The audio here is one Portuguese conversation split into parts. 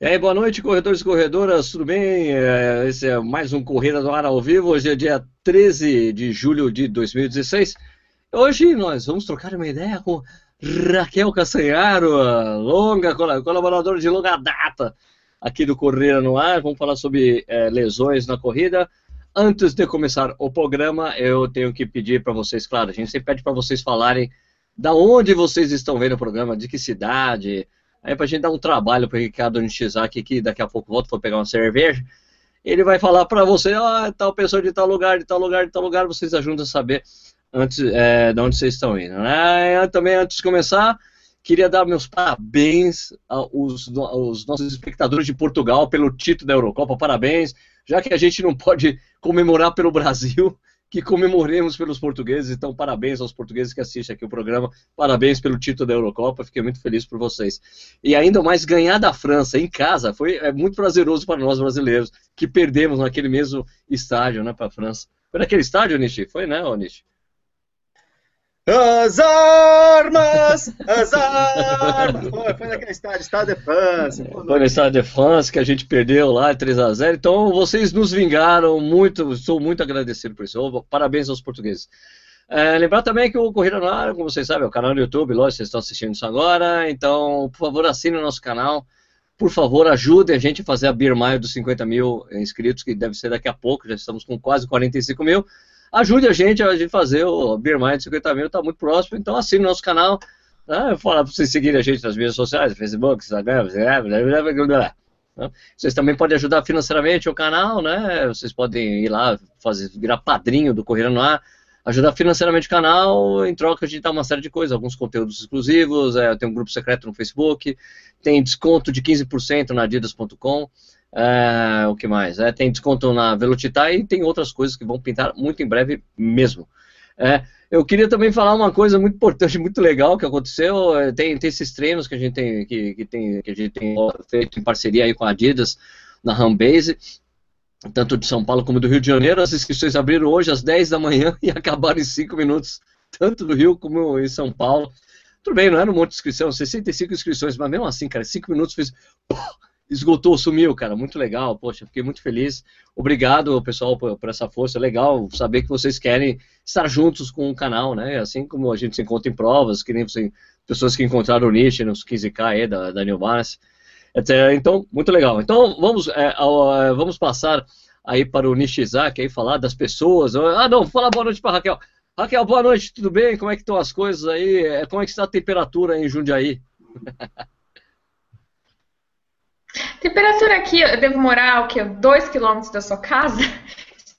E aí, boa noite, corredores e corredoras, tudo bem? É, esse é mais um Corrida do Ar ao vivo. Hoje é dia 13 de julho de 2016. Hoje nós vamos trocar uma ideia com Raquel Castanharo, longa colaboradora de longa data aqui do Corrida no Ar. Vamos falar sobre é, lesões na corrida. Antes de começar o programa, eu tenho que pedir para vocês, claro, a gente sempre pede para vocês falarem da onde vocês estão vendo o programa, de que cidade, aí para a gente dar um trabalho para o Ricardo Nishizaki, que daqui a pouco volta para pegar uma cerveja, ele vai falar para você, ah, tal pessoa de tal lugar, de tal lugar, de tal lugar, vocês ajudam a saber antes é, de onde vocês estão indo. Né? Também, antes de começar, queria dar meus parabéns aos, aos, nossos espectadores de Portugal pelo título da Eurocopa. Parabéns, já que a gente não pode comemorar pelo Brasil, que comemoremos pelos portugueses. Então, parabéns aos portugueses que assistem aqui o programa. Parabéns pelo título da Eurocopa. Fiquei muito feliz por vocês. E ainda mais ganhar da França em casa foi é muito prazeroso para nós brasileiros que perdemos naquele mesmo estádio, né, para a França. Foi naquele estádio, Nishi? Foi, né, Nishi? As armas! As armas! Foi, naquele estádio, estádio de France. Foi no estádio de France que a gente perdeu lá 3x0. Então vocês nos vingaram muito, sou muito agradecido por isso. Parabéns aos portugueses. É, lembrar também que o Corrida no Ar, como vocês sabem, é o canal do YouTube, lógico, vocês estão assistindo isso agora. Então, por favor, assine o nosso canal. Por favor, ajude a gente a fazer a Mile dos 50 mil inscritos, que deve ser daqui a pouco, já estamos com quase 45 mil ajude a gente a fazer o Beer Mind 50 mil, está muito próximo, então assine nosso canal. Né? Falar para vocês seguirem a gente nas mídias sociais, Facebook, Instagram, né? vocês também podem ajudar financeiramente o canal, né? Vocês podem ir lá, fazer, virar padrinho do Correio no Ar, ajudar financeiramente o canal, em troca a gente dá uma série de coisas, alguns conteúdos exclusivos, é, tem um grupo secreto no Facebook, tem desconto de 15% na adidas.com, é, o que mais? É, tem desconto na Velocitar e tem outras coisas que vão pintar muito em breve mesmo. É, eu queria também falar uma coisa muito importante, muito legal que aconteceu. É, tem, tem esses treinos que a gente tem que, que, tem que a gente tem feito em parceria aí com a Adidas na Homebase, tanto de São Paulo como do Rio de Janeiro. As inscrições abriram hoje às 10 da manhã e acabaram em 5 minutos, tanto do Rio como em São Paulo. Tudo bem, não era um monte de inscrição, 65 inscrições, mas mesmo assim, cara, 5 minutos fez esgotou, sumiu, cara. Muito legal, poxa, fiquei muito feliz. Obrigado, pessoal, por, por, essa força. Legal saber que vocês querem estar juntos com o canal, né? Assim como a gente se encontra em provas, que nem pessoas que encontraram o Nietzsche nos 15K aí da, da New Balance. Então, muito legal. Então, vamos, é, ao, é, vamos passar aí para o Nishizaki aí falar das pessoas. Ah, não, fala boa noite para Raquel. Raquel, boa noite, tudo bem? Como é que estão as coisas aí? É, como é que está a temperatura em Jundiaí? Temperatura aqui, eu devo morar o quê? 2 quilômetros da sua casa?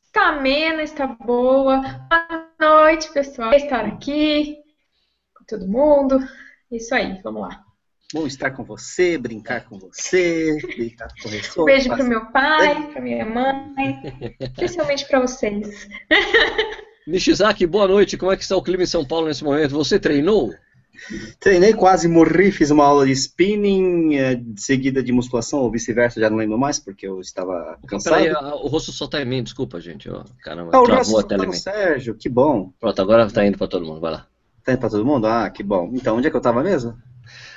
Está amena, está boa. Boa noite, pessoal. Estar aqui com todo mundo. Isso aí, vamos lá. Bom estar com você, brincar com você, brincar com você. Um beijo para meu pai, para minha mãe, especialmente para vocês. Nishizaki, boa noite. Como é que está o clima em São Paulo nesse momento? Você treinou? Treinei, quase morri, fiz uma aula de spinning, é, seguida de musculação, ou vice-versa, já não lembro mais, porque eu estava cansado. Peraí, o rosto só tá em mim, desculpa, gente. Oh, caramba, ah, o rosto tá no Sérgio, que bom. Pronto, agora tá indo para todo mundo, vai lá. Tá indo para todo mundo? Ah, que bom. Então, onde é que eu estava mesmo?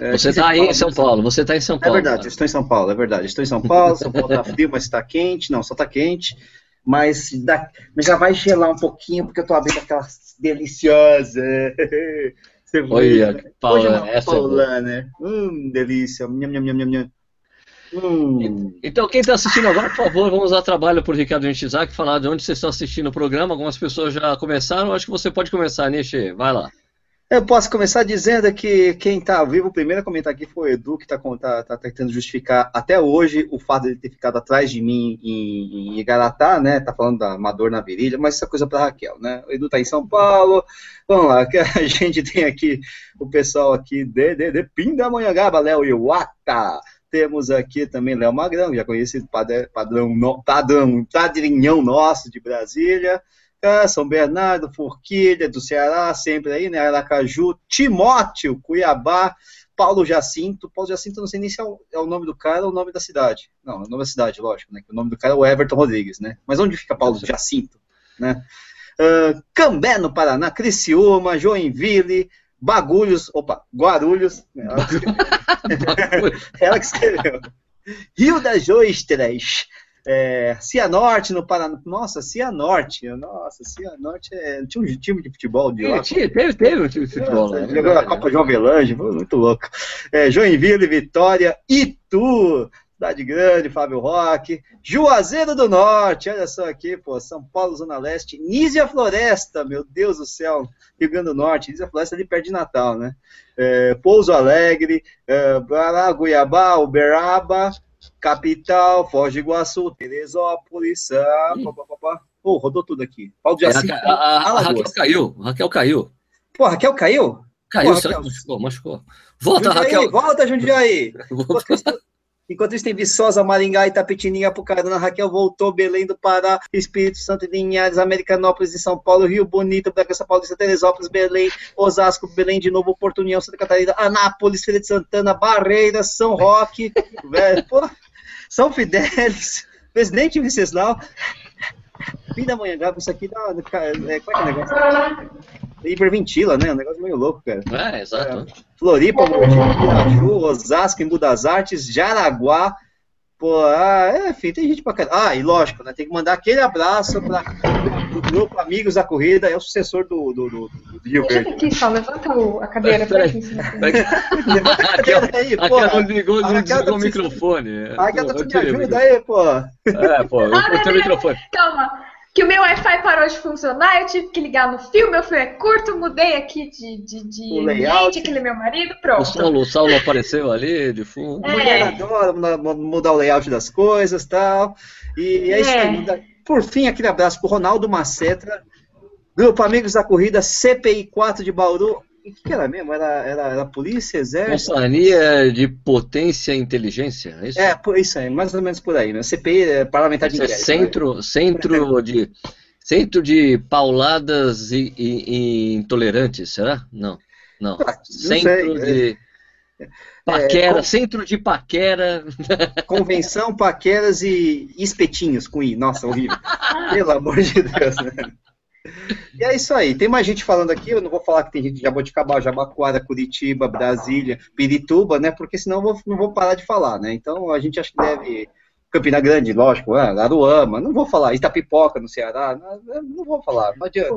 É, você está aí em São Paulo, você está em São Paulo. É verdade, cara. estou em São Paulo, é verdade. Estou em São Paulo, São Paulo está frio, mas está quente. Não, só está quente. Mas, dá, mas já vai gelar um pouquinho, porque eu estou abrindo aquelas deliciosas Olha, né? Paula, Hoje é uma essa paulana. né? Hum, delícia. Nham, nham, nham, nham. Hum. Então, quem está assistindo agora, por favor, vamos dar trabalho para o Ricardo Nishizaki falar de onde vocês estão assistindo o programa. Algumas pessoas já começaram, acho que você pode começar, Nishi. Vai lá. Eu posso começar dizendo que quem está vivo, o primeiro a comentar aqui foi o Edu, que está tá, tá tentando justificar até hoje o fato de ele ter ficado atrás de mim em, em Igaratá, né? Tá falando da uma dor na virilha, mas isso é coisa para Raquel, né? O Edu está em São Paulo. Vamos lá, a gente tem aqui o pessoal aqui de, de, de Pindamonhangaba, Léo Iwata. Temos aqui também Léo Magrão, já conhecido padrão, padrão, padrão, padrinhão nosso de Brasília. São Bernardo, Forquilha, do Ceará, sempre aí, né? Aracaju, Timóteo, Cuiabá, Paulo Jacinto. Paulo Jacinto, não sei nem se é o, é o, nome do cara ou o nome da cidade. Não, é o nome da cidade, lógico, né? o nome do cara é o Everton Rodrigues, né? Mas onde fica Paulo Jacinto, né? Uh, Cambé, no Paraná, Criciúma, Joinville, Bagulhos, opa, Guarulhos. Ela que escreveu. ela que escreveu. Rio das Ostras. É, Cianorte no Paraná. Nossa, Cianorte. Nossa, Cianorte é... tinha um time de futebol de lá. Tinha, teve, teve um time de futebol. Nossa, né? jogou na Copa João Avelange, foi muito louco. É, Joinville, Vitória, Itu, Cidade Grande, Fábio Roque, Juazeiro do Norte, olha só aqui, pô, São Paulo, Zona Leste, Nízia Floresta, meu Deus do céu, Rio Grande do Norte, Nízia Floresta ali perto de Natal, né? É, Pouso Alegre, é, Guiabá, Uberaba, Capital, Foz do Iguaçu, Teresópolis, ah, Ih. pá, pá, pá, pá. Pô, rodou tudo aqui. Paulo de É, Assis, a, a- a- a. Raquel caiu. Raquel caiu. Pô, Raquel caiu? Caiu, Pô, será que Raquel. machucou? Machucou. Volta, Jundiaí, Raquel. volta, Jundiaí! Volta. Enquanto isso tem Viçosa, Maringá, Itapetininga, Apucarana, Raquel voltou, Belém do Pará, Espírito Santo Linhares, Americanópolis de São Paulo, Rio Bonito, Bragança Paulista, Teresópolis, Belém, Osasco, Belém de novo, Porto União, Santa Catarina, Anápolis, Feira de Santana, Barreiras, São Roque, velho, pô, São Fidélis, Presidente Venceslau, fim da manhã, grava isso aqui dá, é, como é que é o negócio? Hiperventila, né? Um negócio meio louco, cara. É, exato. Floripa, Mogi, Piraju, Osasco, Embu das Artes, Jaraguá. Pô, ah, é, enfim, tem gente pra caramba. Ah, e lógico, né? Tem que mandar aquele abraço para o grupo Amigos da Corrida, é o sucessor do, do, do, do Rio Deixa Verde. aqui só, levanta o- a cadeira pra aqui. Levanta a cadeira aí, pô. Raquel ligou, não desligou o microfone. Raquel tá eu me ajuda aí, pô. É, pô, eu cortei o microfone. Calma, que o meu Wi-Fi parou de funcionar, eu tive que ligar no fio, meu fio é curto, mudei aqui de, de, de O layout. ambiente, aquele é meu marido, O pronto. Saulo, o Saulo apareceu ali, de fundo. É. Mulher adora mudar, o layout das coisas e tal. E é isso É. aí. muda- Por fim, aquele abraço pro Ronaldo Macetra, Grupo Amigos da Corrida, CPI 4 de Bauru. O que, que era mesmo? Era, era, era polícia, exército? Companhia de Potência e Inteligência, é isso? É, isso aí, mais ou menos por aí, né? CPI é parlamentar de Isso é centro, centro de centro de pauladas e, e- e intolerantes, será? Não, não. Ah, Centro de paquera, com- centro de paquera. né? Convenção, paqueras e espetinhos com I. Nossa, horrível. Pelo amor de Deus, né? E é isso aí. Tem mais gente falando aqui. Eu não vou falar que tem gente de Jaboticabal, Jabaquara, Curitiba, Brasília, Pirituba, né? Porque senão eu vou, não vou parar de falar, né? Então a gente acha que deve. Campina Grande, lógico, ah, Aruama, não vou falar. Itapipoca no Ceará, não, não vou falar, não adianta.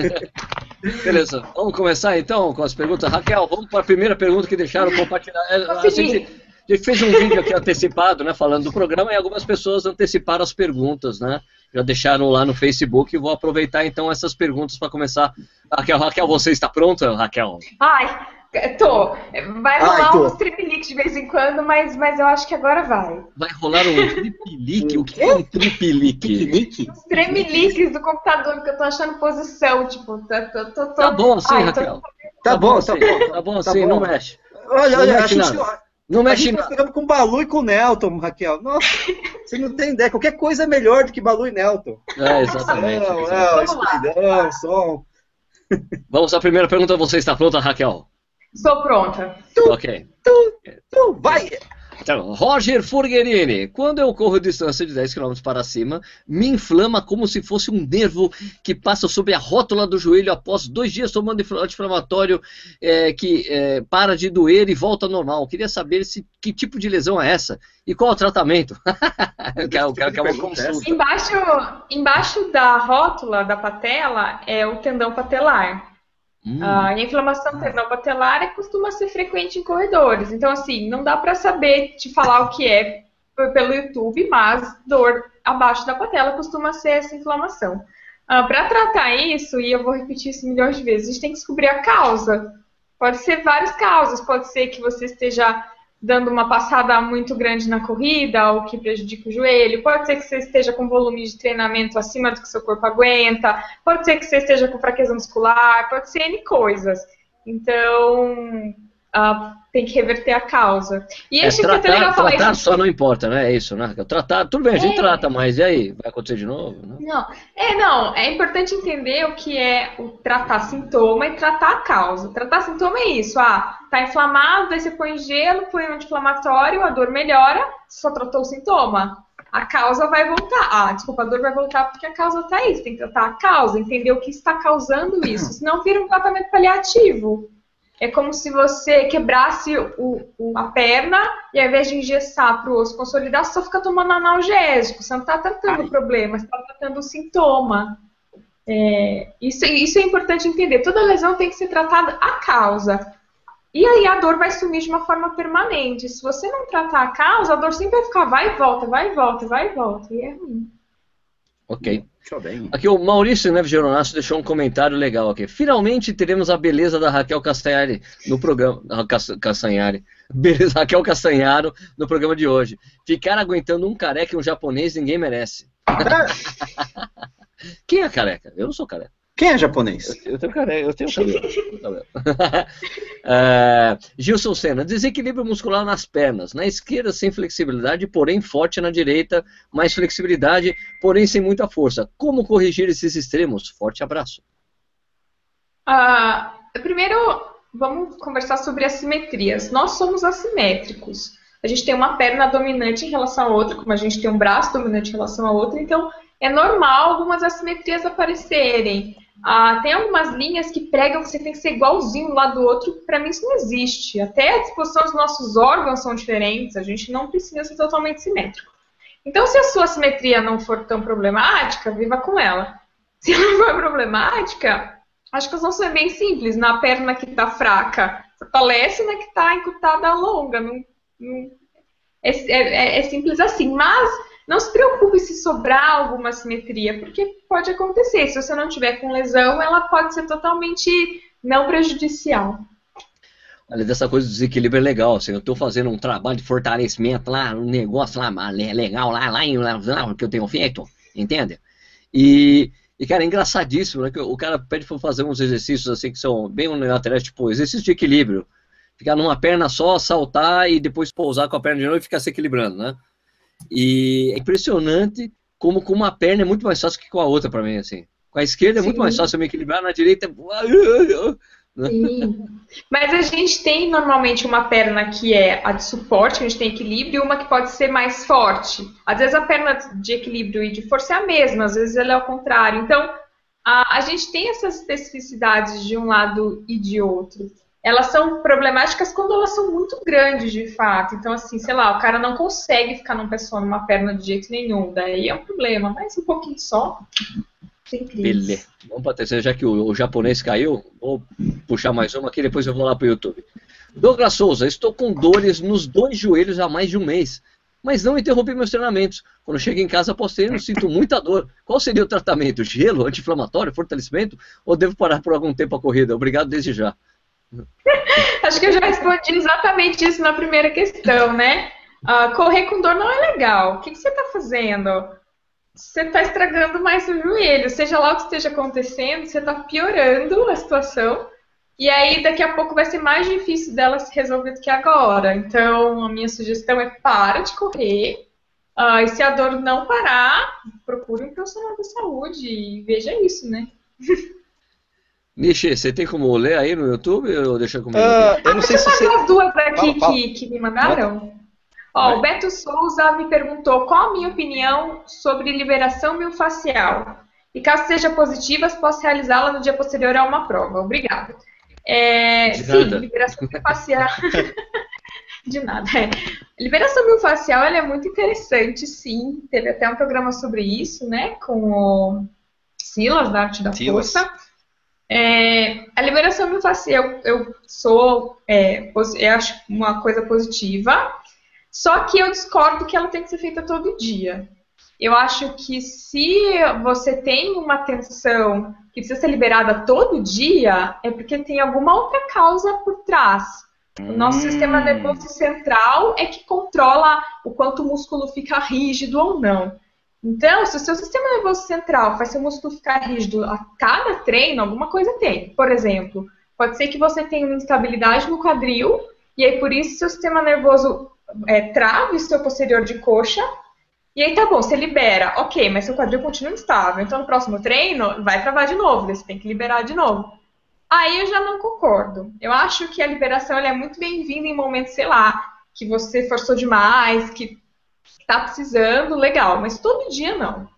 Beleza, vamos começar então com as perguntas. Raquel, vamos para a primeira pergunta que deixaram compartilhar. É, A gente, a gente fez um vídeo aqui antecipado, né, falando do programa, e algumas pessoas anteciparam as perguntas, né? Já deixaram lá no Facebook e vou aproveitar então essas perguntas para começar. Raquel, Raquel, você está pronta, Raquel? Ai, tô. Vai rolar Ai, tô. uns tripeliques de vez em quando, mas, mas eu acho que agora vai. Vai rolar um tripelique? O que é um tripelique? Os tremeliques do computador, que eu tô achando posição, tipo, tô, tô, tô, tô- Tá bom assim, Ai, tô- Raquel. Tá bom, tá assim, bom. Tá bom tá assim, bom. não mexe. Olha, Não olha, a mexe gente, nada. Não a mexe gente tá nada. pegando com Balu e com Nelton, Raquel. Nossa, você não tem ideia. Qualquer coisa é melhor do que Balu e Nelton. É, exatamente. Não, não, escuridão, som. Vamos à primeira pergunta. Você está pronta, Raquel? Estou pronta. Ok. Tu, vai! Então, Roger Furguerini. Quando eu corro distância de 10 km para cima, me inflama como se fosse um nervo que passa sobre a rótula do joelho após dois dias tomando infla- anti-inflamatório é, que é, para de doer e volta ao normal. Queria saber se, que tipo de lesão é essa e qual é o tratamento. Eu quero, eu quero que é uma consulta. Embaixo, embaixo da rótula da patela é o tendão patelar. Hum, Ah, e a inflamação tendão patelar costuma ser frequente em corredores. Então, assim, não dá pra saber te falar o que é pelo YouTube, mas dor abaixo da patela costuma ser essa inflamação. Para tratar isso, e eu vou repetir isso milhões de vezes, a gente tem que descobrir a causa. Pode ser várias causas. Pode ser que você esteja dando uma passada muito grande na corrida, o que prejudica o joelho. Pode ser que você esteja com volume de treinamento acima do que seu corpo aguenta. Pode ser que você esteja com fraqueza muscular. Pode ser N coisas. Então, ah, tem que reverter a causa. E é, acho que é até legal tratar, falar tratar isso. só não importa, né? É isso, né? Tratar, tudo bem, a gente É. trata, mas e aí? Vai acontecer de novo? Né? Não, é não, é importante entender o que é o tratar sintoma e tratar a causa. Tratar sintoma é isso, ah, tá inflamado, aí você põe gelo, põe um anti-inflamatório, a dor melhora, só tratou o sintoma. a causa vai voltar. Ah, desculpa, a dor vai voltar porque a causa está aí. Você tem que tratar a causa, entender o que está causando isso. Senão vira um tratamento paliativo. É como se você quebrasse o, o, a perna e ao invés de engessar para o osso consolidar, você só fica tomando analgésico. Você não está tratando o problema, você está tratando o sintoma. É, isso, isso é importante entender. Toda lesão tem que ser tratada a causa. E aí a dor vai sumir de uma forma permanente. Se você não tratar a causa, a dor sempre vai ficar vai e volta, vai e volta, vai e volta. E é ruim. Ok. Aqui o Maurício Neves Geronasso deixou um comentário legal aqui. Finalmente teremos a beleza da Raquel Castanhari no programa. Castanhari. Beleza, Raquel Castanharo no programa de hoje. Ficar aguentando um careca e um japonês ninguém merece. Quem é careca? Eu não sou careca. Quem é japonês? Eu, eu tenho careca, eu tenho cabelo. é, Gilson Senna, desequilíbrio muscular nas pernas. Na esquerda, sem flexibilidade, porém forte na direita, mais flexibilidade, porém sem muita força. Como corrigir esses extremos? Forte abraço. Uh, primeiro, vamos conversar sobre assimetrias. Nós somos assimétricos. A gente tem uma perna dominante em relação a outra, como a gente tem um braço dominante em relação a outra, então é normal algumas assimetrias aparecerem. Ah, tem algumas linhas que pregam que você tem que ser igualzinho um lado do outro. Para mim, isso não existe. Até a disposição dos nossos órgãos são diferentes. A gente não precisa ser totalmente simétrico. Então, se a sua simetria não for tão problemática, viva com ela. Se ela for problemática, acho que a solução é bem simples. Na perna que está fraca, fortalece na que está encurtada longa. Não, não, é, é, é simples assim. Mas não se preocupe se sobrar alguma simetria, porque pode acontecer. Se você não tiver com lesão, ela pode ser totalmente não prejudicial. Olha, dessa coisa do desequilíbrio é legal. Assim, eu estou fazendo um trabalho de fortalecimento lá, um negócio lá legal lá, lá, em, lá, lá que eu tenho feito, entende? E, e, cara, é engraçadíssimo, né? Que o cara pede para fazer uns exercícios assim que são bem unilaterais, tipo exercício de equilíbrio. Ficar numa perna só, saltar e depois pousar com a perna de novo e ficar se equilibrando, né? E é impressionante como com uma perna é muito mais fácil que com a outra para mim, assim. Com a esquerda é muito mais fácil eu me equilibrar, na direita. É Sim. Mas a gente tem normalmente uma perna que é a de suporte, a gente tem equilíbrio, e uma que pode ser mais forte. Às vezes a perna de equilíbrio e de força é a mesma, às vezes ela é o contrário. Então, a, a gente tem essas especificidades de um lado e de outro elas são problemáticas quando elas são muito grandes, de fato. Então, assim, sei lá, o cara não consegue ficar num pessoa numa perna de jeito nenhum. Daí é um problema, mas um pouquinho só. Beleza. Vamos para terceira, já que o, o, japonês caiu, vou puxar mais uma aqui, depois eu vou lá para o YouTube. Douglas Souza, estou com dores nos dois joelhos há mais de um mês, mas não interrompi meus treinamentos. Quando chego em casa após treino, sinto muita dor. Qual seria o tratamento? Gelo, anti-inflamatório, fortalecimento? Ou devo parar por algum tempo a corrida? Obrigado desde já. Acho que eu já respondi exatamente isso na primeira questão, né? Uh, correr com dor não é legal. O que, que você está fazendo? Você está estragando mais o joelho. Seja lá o que esteja acontecendo, você está piorando a situação. E aí, daqui a pouco vai ser mais difícil dela se resolver do que agora. Então, a minha sugestão é para de correr. Uh, e se a dor não parar, procure um profissional da saúde e veja isso, né? Nishi, você tem como ler aí no YouTube ou deixa comigo? Uh, eu não sei se você... as duas aqui fala, que, que me mandaram. Ó, o Beto Souza me perguntou qual a minha opinião sobre liberação miofascial. E caso seja positiva, posso realizá-la no dia posterior a uma prova. Obrigada. É, sim, liberação miofascial. De nada. É. Liberação miofascial é muito interessante, sim. Teve até um programa sobre isso, né? Com o Silas, da Arte da Silas. Força. É, a liberação miofascial eu, eu sou, é, eu acho uma coisa positiva, só que eu discordo que ela tem que ser feita todo dia. Eu acho que se você tem uma tensão que precisa ser liberada todo dia, é porque tem alguma outra causa por trás. O nosso hum. sistema nervoso central é que controla o quanto o músculo fica rígido ou não. Então, se o seu sistema nervoso central faz seu músculo ficar rígido a cada treino, alguma coisa tem. Por exemplo, pode ser que você tenha uma instabilidade no quadril, e aí por isso seu sistema nervoso é, o seu posterior de coxa, e aí tá bom, você libera, ok, mas seu quadril continua instável, então no próximo treino vai travar de novo, você tem que liberar de novo. Aí eu já não concordo. Eu acho que a liberação é muito bem-vinda em momentos, sei lá, que você forçou demais, que está precisando, legal, mas todo dia não.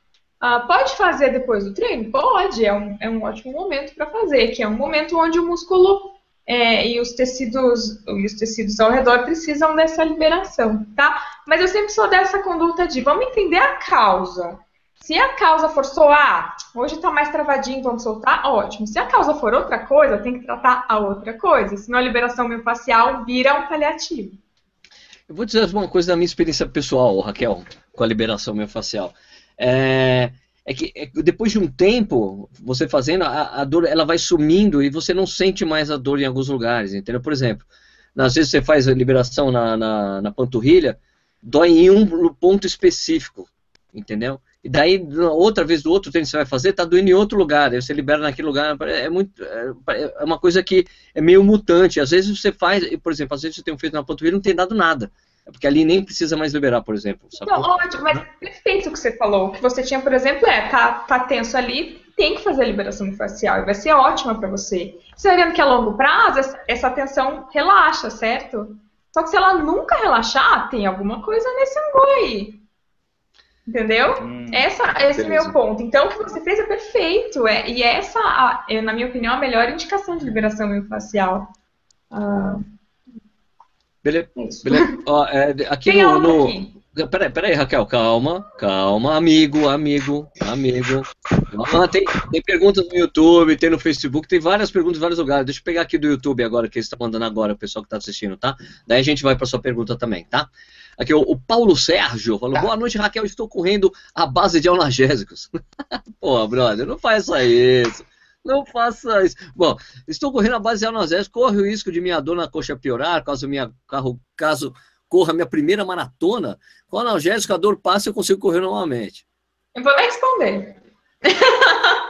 Ah, pode fazer depois do treino? Pode, é um, é um ótimo momento para fazer, que é um momento onde o músculo é, e os tecidos e os tecidos ao redor precisam dessa liberação, tá? Mas eu sempre sou dessa conduta de vamos entender a causa. Se a causa for só, hoje está mais travadinho, vamos soltar, ótimo. Se a causa for outra coisa, tem que tratar a outra coisa, senão a liberação miofascial vira um paliativo. Eu vou dizer uma coisa da minha experiência pessoal, Raquel, com a liberação miofascial. É, é que é, depois de um tempo, você fazendo, a, a, dor ela vai sumindo e você não sente mais a dor em alguns lugares, entendeu? Por exemplo, às vezes você faz a liberação na, na, na panturrilha, dói em um ponto específico, entendeu? E daí, outra vez do outro treino que você vai fazer, tá doendo em outro lugar, aí você libera naquele lugar, é muito, é, é uma coisa que é meio mutante, às vezes você faz, por exemplo, às vezes você tem um feito na panturrilha e não tem dado nada, é porque ali nem precisa mais liberar, por exemplo. Não, ótimo, mas perfeito o que você falou. O que você tinha, por exemplo, é, tá, tá tenso ali, tem que fazer a liberação facial e vai ser ótima para você. Você vai vendo que a longo prazo essa, tensão relaxa, certo? Só que se ela nunca relaxar, tem alguma coisa nesse ângulo aí. Entendeu? Hum, essa, esse é o meu ponto. Então, o que você fez é perfeito. É, e essa, é, na minha opinião, a melhor indicação de liberação miofascial. Ah, Beleza. beleza. Ó, é, aqui Tem no. no... Aqui. Peraí, peraí, Raquel, calma, calma, amigo, amigo, amigo. Ah, tem, tem perguntas no YouTube, tem no Facebook, tem várias perguntas em vários lugares. Deixa eu pegar aqui do YouTube agora, que eles estão mandando agora, o pessoal que está assistindo, tá? Daí a gente vai para sua pergunta também, tá? Aqui o, o Paulo Sérgio falou: tá. Boa noite, Raquel. Estou correndo à base de analgésicos. Pô, brother, não faça isso. Não faça isso. Bom, estou correndo a base de analgésicos, corre o risco de minha dor na coxa piorar, caso minha carro, caso corra minha primeira maratona. Com analgésico, a dor passa e eu consigo correr normalmente. Eu vou responder.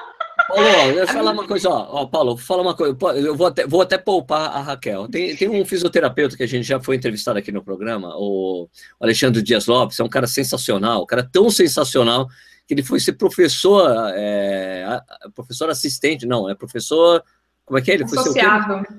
Paulo, eu falar uma coisa, ó, ó, Paulo, fala uma coisa, eu vou até, vou até poupar a Raquel. Tem, tem um fisioterapeuta que a gente já foi entrevistado aqui no programa, o Alexandre Dias Lopes, é um cara sensacional, um cara tão sensacional que ele foi ser professor, é, professor assistente, não, é professor, como é que é? Ele foi associado. ser o quê?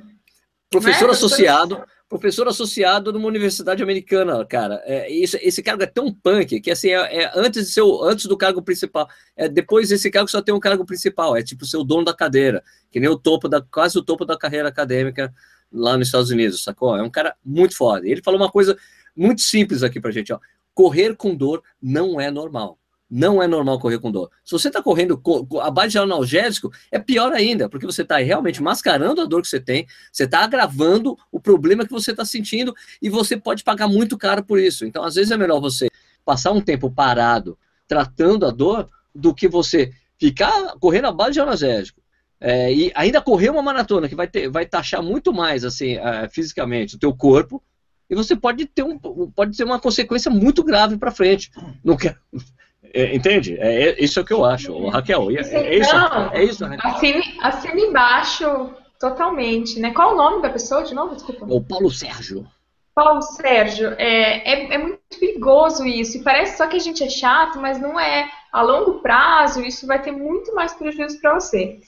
Professor é? associado professor associado numa universidade americana, cara. É, isso, esse cargo é tão punk que assim é, é antes de antes do cargo principal. É, depois desse cargo só tem um cargo principal, é tipo ser o dono da cadeira, que nem o topo da quase o topo da carreira acadêmica lá nos Estados Unidos, sacou? É um cara muito foda. Ele falou uma coisa muito simples aqui pra gente, ó. Correr com dor não é normal. Não é normal correr com dor. Se você está correndo abaixo de analgésico, é pior ainda, porque você está realmente mascarando a dor que você tem, você está agravando o problema que você está sentindo e você pode pagar muito caro por isso. Então, às vezes, é melhor você passar um tempo parado tratando a dor do que você ficar correndo abaixo de analgésico. É, e ainda correr uma maratona que vai, ter, vai taxar muito mais assim, uh, fisicamente o teu corpo, e você pode ter, um, pode ter uma consequência muito grave para frente. Não quero, entende? É, é, isso é o que eu acho, Raquel. É, é isso, Não, é isso, Raquel. Assine, assine embaixo totalmente, né? Qual o nome da pessoa de novo? Desculpa. O Paulo Sérgio. Paulo Sérgio, é, é, é, muito perigoso isso. E parece só que a gente é chato, mas não é. A longo prazo, isso vai ter muito mais prejuízo para você.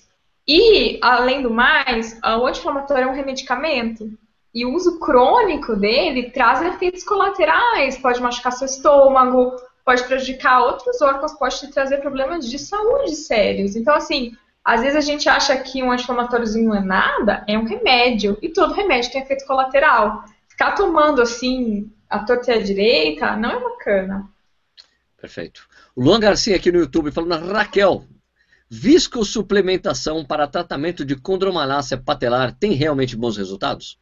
E, além do mais, o anti-inflamatório é um remedicamento. E o uso crônico dele traz efeitos colaterais, pode machucar seu estômago, pode prejudicar outros órgãos, pode te trazer problemas de saúde sérios. Então, assim, às vezes a gente acha que um anti-inflamatóriozinho é nada, é um remédio. E todo remédio tem efeito colateral. Ficar tomando, assim, a torta e a direita, não é bacana. Perfeito. O Luan Garcia aqui no YouTube falando, Raquel, viscosuplementação para tratamento de condromalácia patelar tem realmente bons resultados?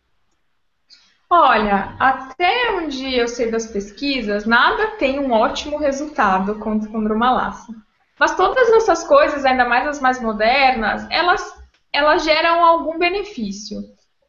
Olha, até onde eu sei das pesquisas, nada tem um ótimo resultado contra condromalácia. Mas todas essas coisas, ainda mais as mais modernas, elas, elas geram algum benefício.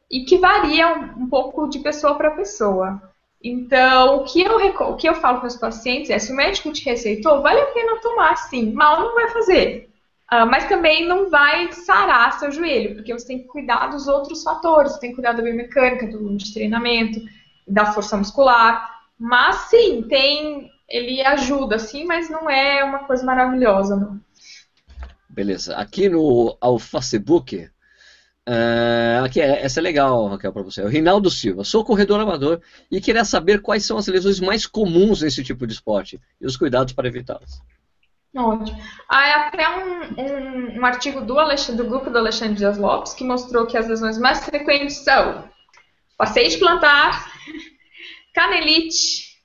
E que varia um, um pouco de pessoa para pessoa. Então, o que, eu, o que eu falo para os pacientes é: se o médico te receitou, vale a pena tomar sim. Mal não vai fazer. Uh, mas também não vai sarar seu joelho, porque você tem que cuidar dos outros fatores, você tem que cuidar da biomecânica, do de treinamento, da força muscular. Mas sim, tem. Ele ajuda, sim, mas não é uma coisa maravilhosa, não. Beleza. Aqui no ao Facebook, Uh, aqui, é, essa é legal, Raquel, para você. O Rinaldo Silva. Sou corredor amador e queria saber quais são as lesões mais comuns nesse tipo de esporte e os cuidados para evitá-las. Ótimo. Há até um, um, um artigo do, do, grupo do Alexandre Dias Lopes que mostrou que as lesões mais frequentes são passeio de plantar, canelite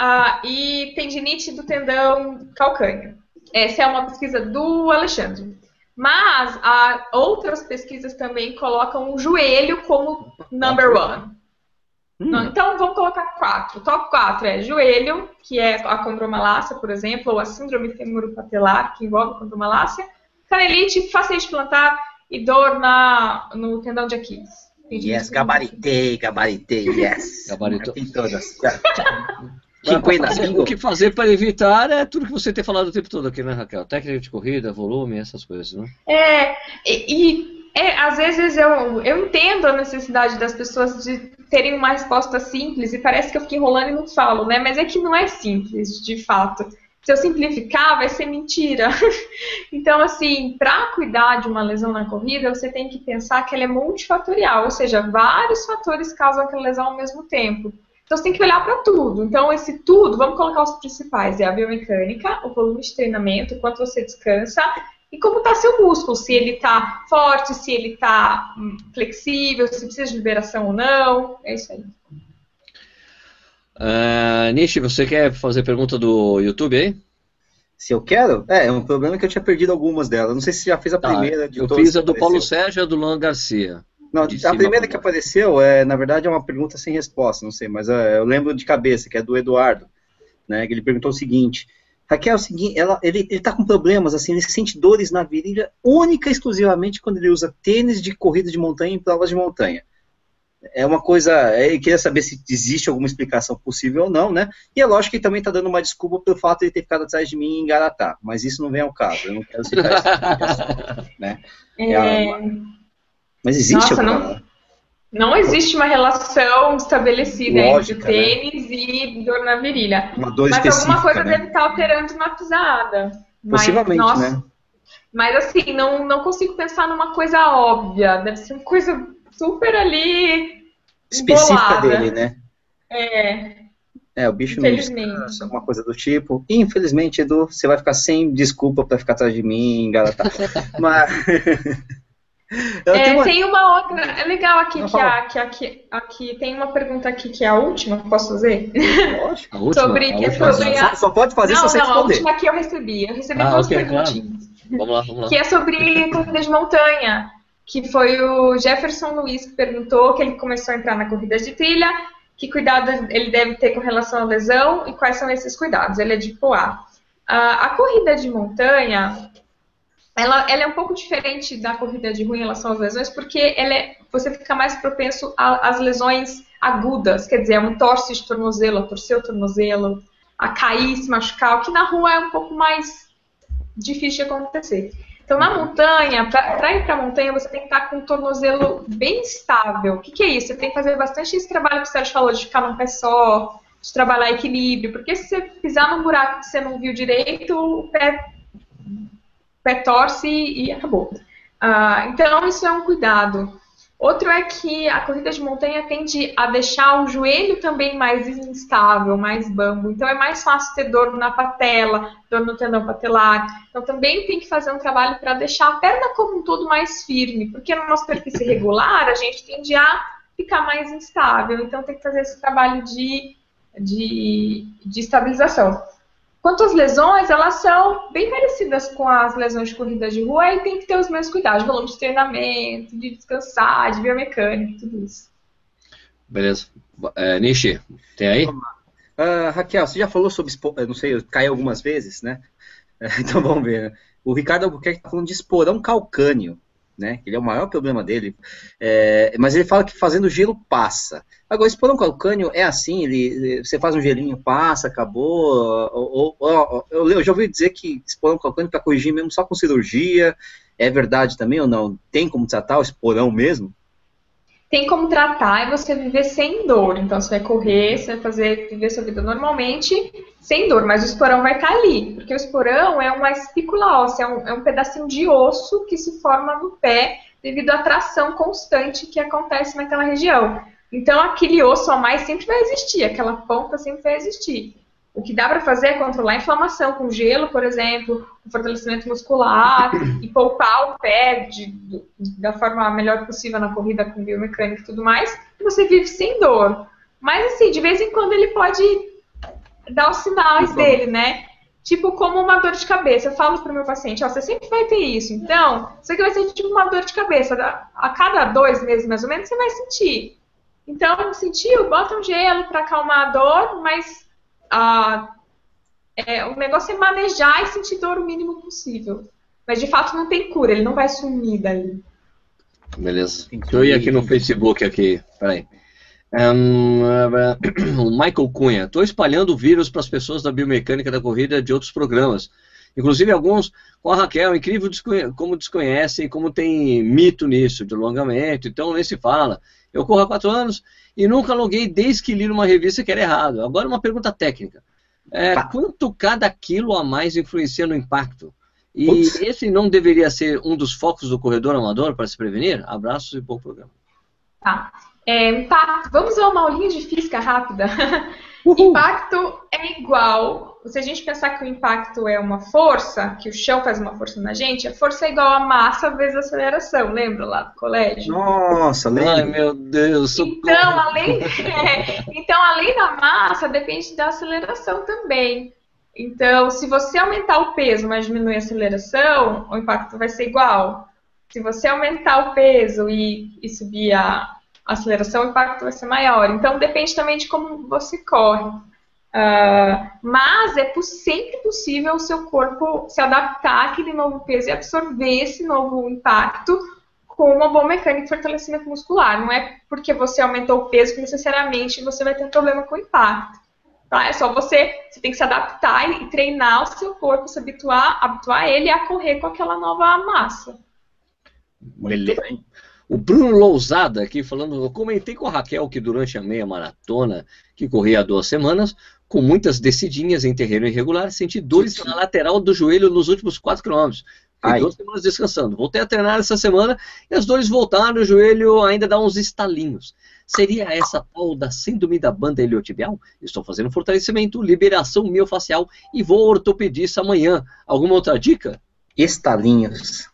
uh, e tendinite do tendão calcâneo. Essa é uma pesquisa do Alexandre. Mas há outras pesquisas também colocam o joelho como number one. Hum. Então vamos colocar quatro. Top 4 é joelho, que é a condromalácia, por exemplo, ou a síndrome femoropatelar, que envolve a condromalácia, canelite, facete plantar e dor na, no tendão de Aquiles. Yes, gabaritei, gabaritei, yes. Gabaritou. Tem todas. o que fazer para evitar é tudo que você tem falado o tempo todo aqui, né, Raquel? Técnica de corrida, volume, essas coisas, né? É, e, e é, às vezes eu, eu entendo a necessidade das pessoas de terem uma resposta simples, e parece que eu fico enrolando e não falo, né? Mas é que não é simples, de fato. Se eu simplificar, vai ser mentira. então, assim, para cuidar de uma lesão na corrida, você tem que pensar que ela é multifatorial, ou seja, vários fatores causam aquela lesão ao mesmo tempo. Então você tem que olhar para tudo. Então, esse tudo, vamos colocar os principais: é a biomecânica, o volume de treinamento, o quanto você descansa e como está seu músculo, se ele está forte, se ele está hum, flexível, se precisa de liberação ou não. É isso aí. Uh, Nishi, você quer fazer pergunta do YouTube aí? Se eu quero? É, é um problema que eu tinha perdido algumas delas. Não sei se você já fez a tá, primeira de Eu fiz a do Paulo Sérgio e a do Luan Garcia. Não, a primeira que apareceu, é, na verdade, é uma pergunta sem resposta, não sei, mas é, eu lembro de cabeça, que é do Eduardo, né, que ele perguntou o seguinte, Raquel, é o seguinte, ela, ele, ele tá com problemas, assim, ele sente dores na virilha única e exclusivamente quando ele usa tênis de corrida de montanha em provas de montanha. É uma coisa, é, ele queria saber se existe alguma explicação possível ou não, né? E é lógico que ele também está dando uma desculpa pelo fato de ele ter ficado atrás de mim em Garatá, mas isso não vem ao caso, eu não quero citar isso, né? É, é... Mas existe Nossa, não, não existe uma relação estabelecida Lógica, entre tênis né? e dor na virilha. Uma dor mas alguma coisa né? deve estar alterando na pisada. Possivelmente, mas, nossa, né? Mas assim, não, não consigo pensar numa coisa óbvia. Deve ser uma coisa super ali. Específica dele, né? É. É, o bicho não descansa, alguma coisa do tipo. Infelizmente, Edu, você vai ficar sem desculpa para ficar atrás de mim, Galata. Mas. É, uma... Tem uma outra, é legal aqui que, a, que aqui, aqui tem uma pergunta aqui que é a última, posso fazer? Lógico, a última. sobre, a que última. sobre a... Só pode fazer não, se você não, responder. a última que eu recebi. Eu recebi ah, duas okay, perguntinhas. Claro. Vamos lá, vamos lá. Que é sobre corrida de montanha, que foi o Jefferson Luiz que perguntou que ele começou a entrar na corrida de trilha, que cuidado ele deve ter com relação à lesão e quais são esses cuidados. Ele é de Poá. Uh, a corrida de montanha, ela, ela, é um pouco diferente da corrida de rua em relação às lesões, porque é, você fica mais propenso às lesões agudas, quer dizer, um torce de tornozelo, a torcer o tornozelo, a cair, se machucar, o que na rua é um pouco mais difícil de acontecer. Então, na montanha, para ir para a montanha, você tem que estar com o tornozelo bem estável. O que, que, é isso? Você tem que fazer bastante esse trabalho que o Sérgio falou, de ficar num pé só, de trabalhar equilíbrio, porque se você pisar num buraco que você não viu direito, o pé pé torce e acabou. Uh, então, isso é um cuidado. Outro é que a corrida de montanha tende a deixar o joelho também mais instável, mais bambo. Então, é mais fácil ter dor na patela, dor no tendão patelar. Então, também tem que fazer um trabalho para deixar a perna como um todo mais firme, porque na nossa superfície regular, a gente tende a ficar mais instável. Então, tem que fazer esse trabalho de, de, de estabilização. Quanto às lesões, elas são bem parecidas com as lesões de corrida de rua e tem que ter os mesmos cuidados, volume de treinamento, de descansar, de biomecânica, tudo isso. Beleza. É, Nishi, tem aí? Uh, Raquel, você já falou sobre, não sei, caiu algumas vezes, né? Então vamos ver. Né? O Ricardo Albuquerque está falando de esporão calcâneo né? Ele é o maior problema dele. É, mas ele fala que fazendo gelo passa. Agora, esse porão calcâneo é assim, ele, você faz um gelinho, passa, acabou. Ou, ou, ou, eu, já ouvi dizer que esse porão calcâneo para corrigir mesmo só com cirurgia. É verdade também ou não? Tem como tratar o esporão mesmo? Tem como tratar e você viver sem dor. Então você vai correr, você vai fazer viver sua vida normalmente sem dor, mas o esporão vai estar ali, porque o esporão é uma espícula óssea, é um, é um pedacinho de osso que se forma no pé devido à tração constante que acontece naquela região. Então, aquele osso a mais sempre vai existir, aquela ponta sempre vai existir. O que dá para fazer é controlar a inflamação com gelo, por exemplo, com fortalecimento muscular e poupar o pé de, de, da forma melhor possível na corrida com biomecânica e tudo mais, e você vive sem dor. Mas, assim, de vez em quando ele pode dar os sinais dele, né? Tipo, como uma dor de cabeça. Eu falo para o meu paciente, ó, você sempre vai ter isso. Então, isso aqui vai ser tipo uma dor de cabeça. A cada dois meses, mais ou menos, você vai sentir. Então, sentiu, bota um gelo para acalmar a dor, mas ah, é, o negócio é manejar e sentir dor o mínimo possível. Mas, de fato, não tem cura, ele não vai sumir daí. Beleza. Deixa eu ir aqui no Facebook aqui. Peraí. Um, o Michael Cunha. Estou espalhando o vírus para as pessoas da biomecânica da corrida de outros programas. Inclusive alguns com a Raquel. Incrível como desconhecem, como tem mito nisso, de alongamento. Então nem se fala. Eu corro há quatro anos e nunca aluguei desde que li numa revista que era errado. Agora uma pergunta técnica. É. Quanto cada quilo a mais influencia no impacto? E Ups. esse não deveria ser um dos focos do corredor amador para se prevenir? Abraços e bom programa. Tá. É, impacto. Vamos ver uma aulinha de física rápida. Uhum. Impacto é igual. Se a gente pensar que o impacto é uma força, que o chão faz uma força na gente, a força é igual a massa vezes a aceleração. Lembra lá do colégio? Nossa, lembra? Ai, meu Deus. Então, além, é, então, além da massa, depende da aceleração também. Então, se você aumentar o peso, mas diminuir a aceleração, o impacto vai ser igual. Se você aumentar o peso e, e subir a, aceleração, o impacto vai ser maior. Então, depende também de como você corre. Uh, mas é sempre possível o seu corpo se adaptar àquele novo peso e absorver esse novo impacto com uma boa mecânica de fortalecimento muscular. Não é porque você aumentou o peso que necessariamente você vai ter problema com o impacto. Tá? É só você, você tem que se adaptar e treinar o seu corpo, se habituar, habituar ele a correr com aquela nova massa. Beleza. O Bruno Lousada aqui falando, eu comentei com a Raquel que durante a meia maratona, que corria há duas semanas, com muitas descidinhas em terreno irregular, senti dores na lateral do joelho nos últimos 4 quilômetros. Fiquei duas semanas descansando. Voltei a treinar essa semana e as dores voltaram, o joelho ainda dá uns estalinhos. Seria essa tal da síndrome da banda iliotibial? Estou fazendo fortalecimento, liberação miofacial e vou ao ortopedista amanhã. Alguma outra dica? Estalinhos.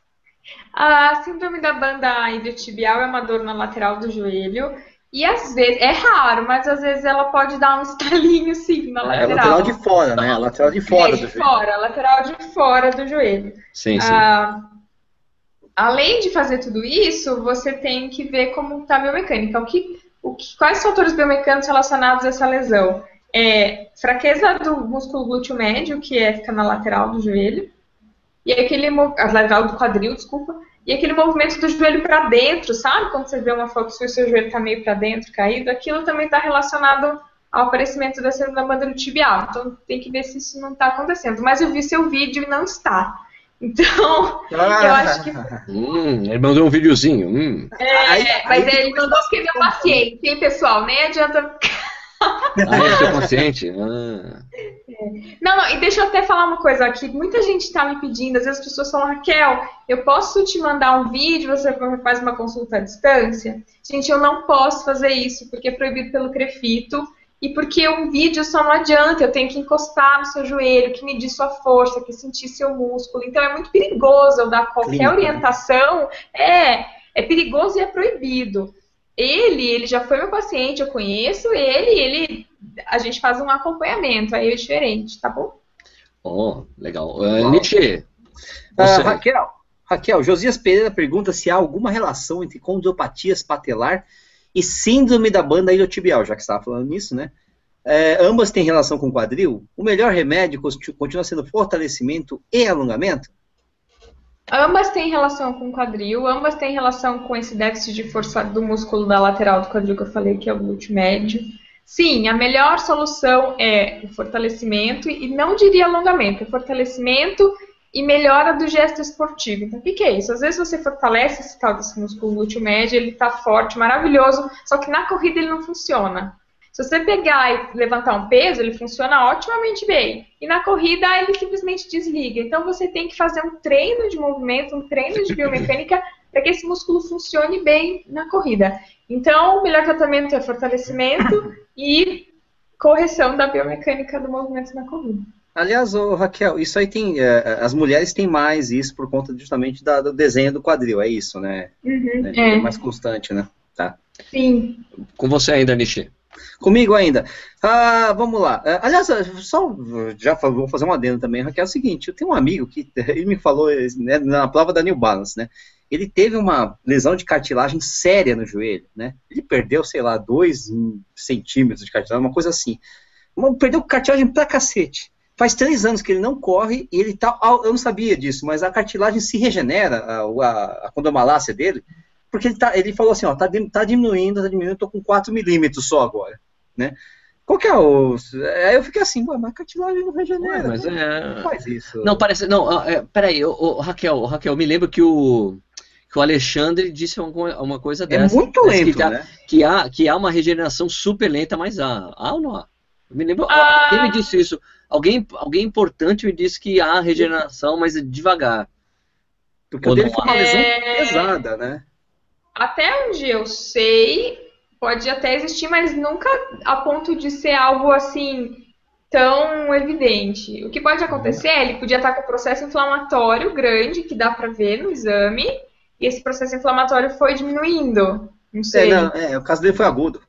A síndrome da banda iliotibial é uma dor na lateral do joelho. E às vezes, é raro, mas às vezes ela pode dar um estalinho sim na lateral. É lateral de fora, né? Lateral de fora é, de do joelho. fora, a lateral de fora do joelho. Sim, sim. Ah, além de fazer tudo isso, você tem que ver como está a biomecânica. O que, o que, quais fatores biomecânicos relacionados a essa lesão? É fraqueza do músculo glúteo médio, que é fica na lateral do joelho e aquele a lateral do quadril, desculpa, e aquele movimento do joelho para dentro, sabe? Quando você vê uma foto se o seu joelho está meio para dentro, caído, aquilo também está relacionado ao aparecimento da célula da banda tibial. Então tem que ver se isso não está acontecendo. Mas eu vi seu vídeo e não está. Então, ah, eu acho que. Hum, ele mandou um videozinho. Hum. É, aí, mas aí, ele mandou que ele é paciente, hein, pessoal? Nem adianta ah, sou consciente. Ah. Não, não, e deixa eu até falar uma coisa aqui. Muita gente está me pedindo, às vezes as pessoas falam, Raquel, eu posso te mandar um vídeo, você faz uma consulta à distância? Gente, eu não posso fazer isso, porque é proibido pelo Crefito. E porque um vídeo só não adianta, eu tenho que encostar no seu joelho, que medir sua força, que sentir seu músculo. Então é muito perigoso eu dar qualquer Clínica, né? orientação. É, é perigoso e é proibido. Ele, ele já foi meu paciente, eu conheço ele, ele a gente faz um acompanhamento, aí é diferente, tá bom? Oh, legal. Uh, Nietzsche. Uh, Raquel, Raquel, Josias Pereira pergunta se há alguma relação entre condropatia patelar e síndrome da banda iliotibial, já que estava falando nisso, né? É, ambas têm relação com o quadril. O melhor remédio continua sendo fortalecimento e alongamento? Ambas têm relação com o quadril, ambas têm relação com esse déficit de força do músculo da lateral do quadril que eu falei, que é o glúteo médio. Sim, a melhor solução é o fortalecimento, e não diria alongamento, é fortalecimento e melhora do gesto esportivo. Então, o que, que é isso? Às vezes você fortalece esse tal desse músculo glúteo médio, ele está forte, maravilhoso, só que na corrida ele não funciona. Se você pegar e levantar um peso, ele funciona otimamente bem. E na corrida ele simplesmente desliga. Então você tem que fazer um treino de movimento, um treino de biomecânica para que esse músculo funcione bem na corrida. Então, o melhor tratamento é fortalecimento e correção da biomecânica do movimento na corrida. Aliás, ô, Raquel, isso aí tem. É, as mulheres têm mais isso por conta justamente da, do desenho do quadril, é isso, né? Uhum, é, é. mais constante, né? Tá. Sim. Com você ainda, Nishi. Comigo ainda. Ah, vamos lá. Ah, aliás, só já vou fazer uma adendo também, Raquel. É o seguinte: eu tenho um amigo que ele me falou né, na prova da New Balance, né? Ele teve uma lesão de cartilagem séria no joelho, né? Ele perdeu, sei lá, dois centímetros de cartilagem, uma coisa assim. Perdeu cartilagem pra cacete. Faz três anos que ele não corre e ele tá. Eu não sabia disso, mas a cartilagem se regenera, a, a, a condomalácia dele, porque ele, tá, ele falou assim: ó, tá, tá diminuindo, tá diminuindo, tô com 4 milímetros só agora, né? Qual que é o. Aí eu fiquei assim, mas a cartilagem não regenera. Ué, mas é... Não faz isso. Não, parece. Não, é, peraí, o, o, Raquel, Raquel, me lembro que o. Que o Alexandre disse uma, uma coisa dessa. É muito lento, que, né? Que há, que há uma regeneração super lenta, mas há. Há ou não há? Eu me lembro. Ah. Quem me disse isso? Alguém, alguém importante me disse que há regeneração, mas devagar. Porque o dele não foi uma lesão É. pesada, né? Até onde eu sei, pode até existir, mas nunca a ponto de ser algo assim tão evidente. O que pode acontecer é ele podia estar com processo inflamatório grande, que dá pra ver no exame, e esse processo inflamatório foi diminuindo. Não É, sei. não, é, o caso dele foi agudo.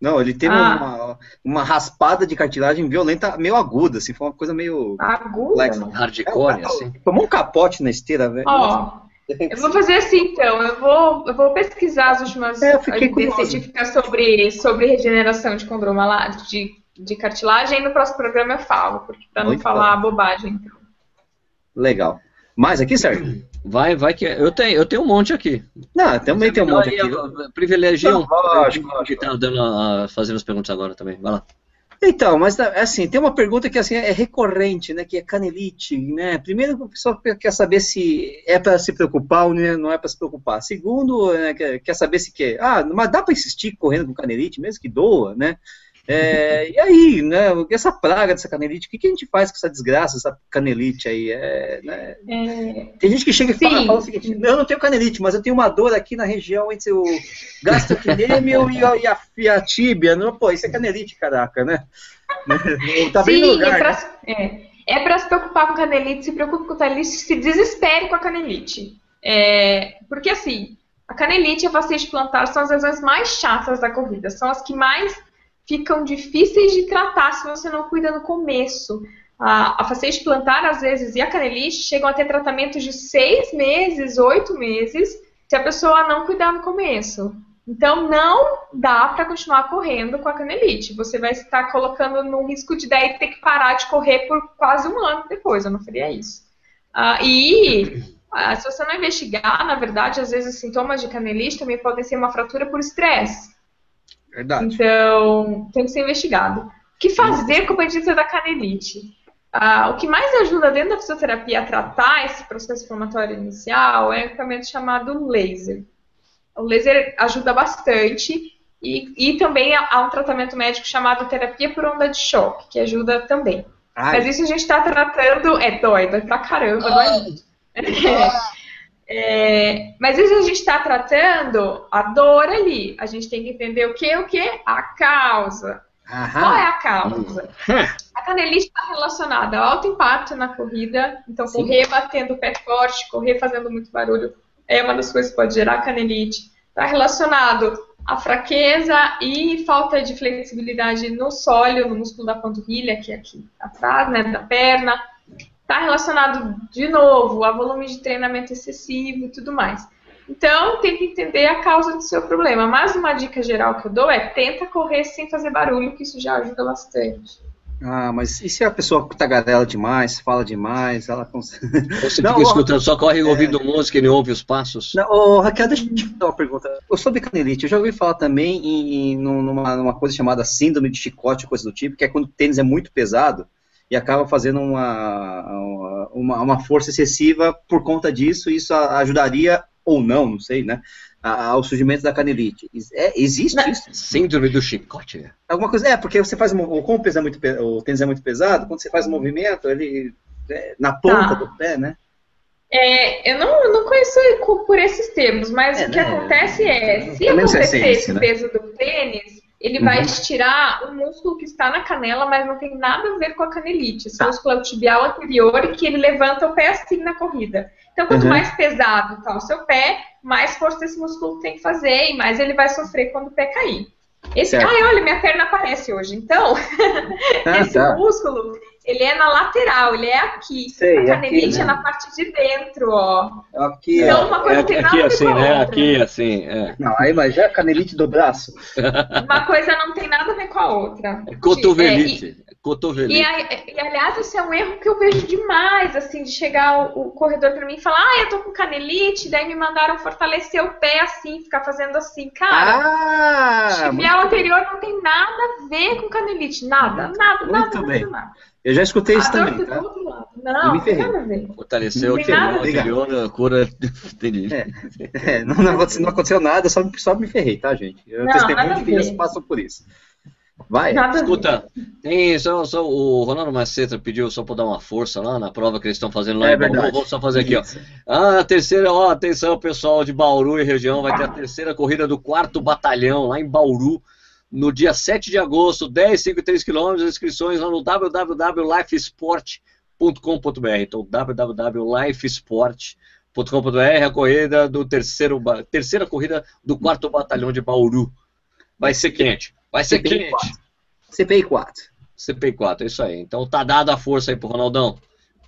Não, ele teve Ah. uma, uma raspada de cartilagem violenta, meio aguda, assim, foi uma coisa meio. Aguda. Mano. Hardcore, É, assim. Tomou um capote na esteira, velho. Ó, eu vou fazer assim então, eu vou, eu vou pesquisar as últimas É, científicas sobre, sobre regeneração de condromala- de, de cartilagem e no próximo programa eu falo, porque para não falar bobagem. Então. Legal. Mais aqui, Sérgio? Vai, vai que. Eu tenho, eu tenho um monte aqui. Não, também tem um monte aqui. Privilegia um lógico, que lógico. tá dando a- fazendo as perguntas agora também. Vai lá. Então, mas assim, tem uma pergunta que assim é recorrente, né? Que é canelite, né? Primeiro, o pessoal quer saber se é para se preocupar ou não é para se preocupar. Segundo, né, quer, quer saber se quer. Ah, mas dá para insistir correndo com canelite, mesmo que doa, né? É, e aí, né? Essa praga dessa canelite, o que, que a gente faz com essa desgraça, essa canelite aí? É, né? É, Tem gente que chega e fala, fala o seguinte: eu não tenho canelite, mas eu tenho uma dor aqui na região entre o gastrocnêmio e a, e a, e a tíbia. Não, pô, isso é canelite, caraca, né? tá bem no Sim, lugar. é né? pra, é, é pra se preocupar com canelite, se preocupe com canelite, se desespere com a canelite. É, porque assim, a canelite e a fascite plantar são as lesões mais chatas da corrida, são as que mais ficam difíceis de tratar se você não cuida no começo. A, a plantar, às vezes, e a canelite chegam a ter tratamentos de seis meses, oito meses, se a pessoa não cuidar no começo. Então, não dá para continuar correndo com a canelite. Você vai estar colocando no risco de daí ter que parar de correr por quase um ano depois. Eu não faria isso. Ah, e ah, se você não investigar, na verdade, às vezes os sintomas de canelite também podem ser uma fratura por estresse. Verdade. Então, tem que ser investigado. O que fazer com a bendita da canelite? Ah, o que mais ajuda dentro da fisioterapia a tratar esse processo inflamatório inicial é um equipamento chamado laser. O laser ajuda bastante e, e também há um tratamento médico chamado terapia por onda de choque, que ajuda também. Ai, Mas isso a gente está tratando. É, dói, dói pra caramba, dói muito. É, mas isso a gente está tratando a dor ali. A gente tem que entender o que? O que? A causa. Qual é aham. a causa? A canelite está relacionada ao alto impacto na corrida. Então, Sim. correr batendo o pé forte, correr fazendo muito barulho, é uma das coisas que pode gerar canelite. Está relacionado à fraqueza e falta de flexibilidade no sólio, no músculo da panturrilha, que é aqui atrás, né, da perna. Está relacionado, de novo, a volume de treinamento excessivo e tudo mais. Então, tem que entender a causa do seu problema. Mas uma dica geral que eu dou é tenta correr sem fazer barulho, que isso já ajuda bastante. Ah, mas e se a pessoa tagarela demais, fala demais, ela consegue. Você Não, fica ó, escutando, só corre ouvindo música e não ouve os passos. Não, ô, Raquel, deixa eu te fazer uma pergunta. Eu Sobre canelite, eu já ouvi falar também em, em- numa, numa coisa chamada síndrome de chicote, coisa do tipo, que é quando o tênis é muito pesado e acaba fazendo uma, uma, uma força excessiva por conta disso, e isso ajudaria, ou não, não sei, né, ao surgimento da canelite. É, existe Não. isso? Síndrome do chicote. Alguma coisa, é, porque você faz, como o, peso é muito, o tênis é muito pesado, quando você faz um movimento, ele, é, na ponta Tá. do pé, né? É, eu não, não conheço por esses termos, mas é, o que né? acontece é, se acontecer esse né? peso do tênis, ele uhum. vai estirar o músculo que está na canela, mas não tem nada a ver com a canelite. Esse tá. músculo é o tibial anterior e que ele levanta o pé assim na corrida. Então, quanto uhum. mais pesado está o seu pé, mais força esse músculo tem que fazer e mais ele vai sofrer quando o pé cair. Esse, ai, olha, minha perna aparece hoje. Então, ah, esse tá. músculo, ele é na lateral, ele é aqui. Sei, a canelite aqui, né? é na parte de dentro, ó. Aqui, então, uma coisa é, tem aqui assim, né? Outra. Aqui assim, é. Não, aí mas já é a canelite do braço. Uma coisa não tem nada a ver com a outra. É cotovelite. É, cotovelite. E, e, aliás, esse é um erro que eu vejo demais, assim, de chegar o, o corredor para mim e falar, ah, eu tô com canelite, daí me mandaram fortalecer o pé assim, ficar fazendo assim, cara. Ah, tibial anterior não tem nada a ver com canelite, nada, nada, muito nada, bem. nada, nada. Eu já escutei isso também, tá? Não, não tem nada a ver. Fortaleceu o anterior, a cura... Entendi. É, é, não, não, aconteceu, não, aconteceu, nada, só, só me ferrei, tá, gente? Eu não, testemunho de que eles passam por isso. Vai. Nada Escuta, tem só, só, o Ronaldo Maceta pediu só para dar uma força lá na prova que eles estão fazendo lá é em Bauru. Vou só fazer aqui, ó. Ah, a terceira, ó, atenção pessoal de Bauru e região, vai ter a terceira corrida do quarto batalhão lá em Bauru no dia 7 de agosto, 10, 5 e 3 quilômetros, inscrições lá no www.lifesport.com.br. Então, www.lifesport.com.br, a corrida do terceiro, terceira corrida do quarto batalhão de Bauru. Vai ser quente. Vai ser CPI quente. 4. CPI 4. CPI 4, é isso aí. Então tá dada a força aí pro Ronaldão.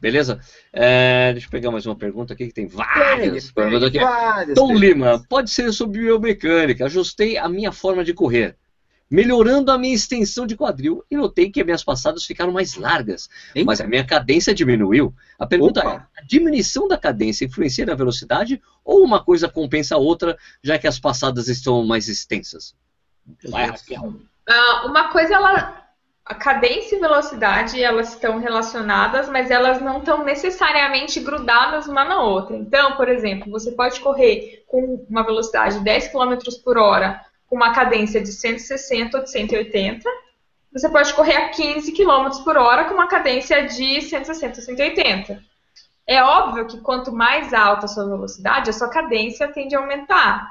Beleza? É, deixa eu pegar mais uma pergunta aqui, que tem várias perguntas aqui. Várias Tom Lima, pode ser sobre biomecânica. Ajustei a minha forma de correr, melhorando a minha extensão de quadril e notei que as minhas passadas ficaram mais largas, Eita. mas a minha cadência diminuiu. A pergunta Opa. é: a diminuição da cadência influencia na velocidade ou uma coisa compensa a outra, já que as passadas estão mais extensas? Vai, Raquel. Uh, uma coisa, ela, a cadência e velocidade, elas estão relacionadas, mas elas não estão necessariamente grudadas uma na outra. Então, por exemplo, você pode correr com uma velocidade de 10 km por hora, com uma cadência de 160 ou de 180, você pode correr a 15 km por hora com uma cadência de 160 ou 180. É óbvio que quanto mais alta a sua velocidade, a sua cadência tende a aumentar.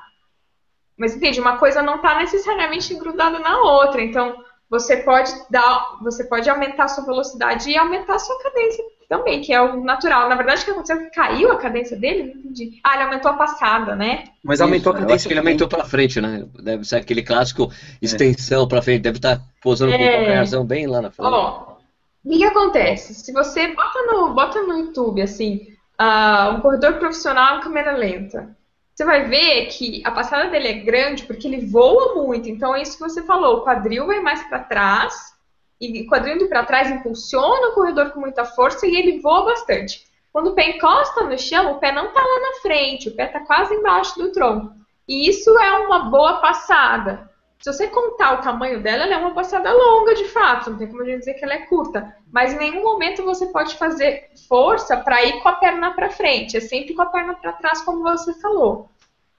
Mas entende, uma coisa não está necessariamente grudada na outra. Então, você pode dar, você pode aumentar a sua velocidade e aumentar a sua cadência também, que é o natural. Na verdade, o que aconteceu é que caiu a cadência dele, não entendi. Ah, ele aumentou a passada, né? Mas aumentou Isso, a cadência. Eu acho que ele aumentou para frente, né? Deve ser aquele clássico extensão é. para frente, deve estar tá posando é. com o calcanharzão bem lá na frente. Ó, o que, que, acontece? Se você bota no, bota no YouTube, assim, uh, um corredor profissional em câmera lenta, você vai ver que a passada dele é grande porque ele voa muito. Então é isso que você falou, o quadril vai mais para trás e o quadril indo para trás impulsiona o corredor com muita força e ele voa bastante. Quando o pé encosta no chão, o pé não está lá na frente, o pé está quase embaixo do tronco. E isso é uma boa passada. Se você contar o tamanho dela, ela é uma passada longa de fato, não tem como a gente dizer que ela é curta. Mas em nenhum momento você pode fazer força para ir com a perna para frente, é sempre com a perna para trás, como você falou.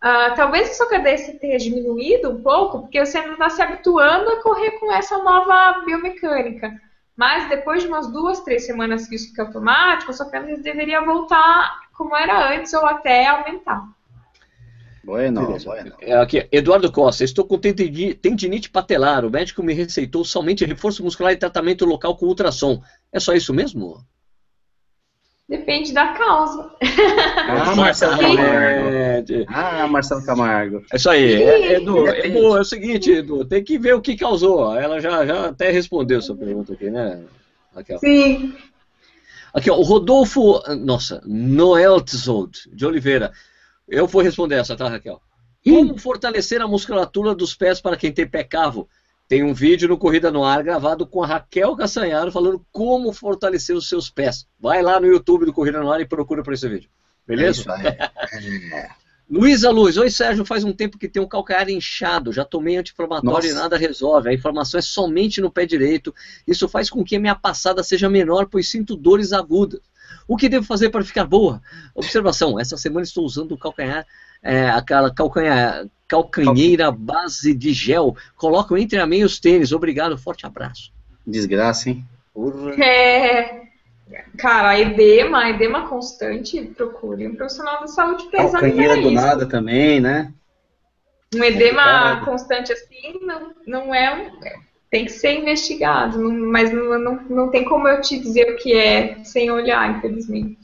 Uh, talvez a sua cadência tenha diminuído um pouco, porque você não está se habituando a correr com essa nova biomecânica. Mas depois de umas duas, três semanas que isso fica automático, a sua cadência deveria voltar como era antes ou até aumentar. Bueno, bueno. É, aqui, Eduardo Costa, estou com tendinite patelar. O médico me receitou somente reforço muscular e tratamento local com ultrassom. É só isso mesmo? Depende da causa. Ah, Marcelo Camargo. Ah, Marcelo Camargo. É isso aí. É, Edu, Edu, é o seguinte, Edu, tem que ver o que causou. Ela já, já até respondeu sua pergunta aqui, né, Raquel? Sim. Aqui, ó, o Rodolfo, nossa, Noel Tzold, de Oliveira. Eu vou responder essa, tá, Raquel? Como fortalecer a musculatura dos pés para quem tem pé cavo? Tem um vídeo no Corrida no Ar gravado com a Raquel Castanharo falando como fortalecer os seus pés. Vai lá no YouTube do Corrida no Ar e procura por esse vídeo. Beleza? É Luísa Luz, oi Sérgio, faz um tempo que tem um calcanhar inchado, já tomei anti-inflamatório e nada resolve. A inflamação é somente no pé direito. Isso faz com que a minha passada seja menor, pois sinto dores agudas. O que devo fazer para ficar boa? Observação, essa semana estou usando o calcanhar, é, aquela calcanhar, calcanheira base de gel. Colocam entre a meia os tênis. Obrigado, forte abraço. Desgraça, hein? É... cara, edema, edema constante, procure um profissional da saúde para examinar do nada também, né? Um edema constante assim não, não é um, tem que ser investigado, mas não, não, não tem como eu te dizer o que é sem olhar, infelizmente.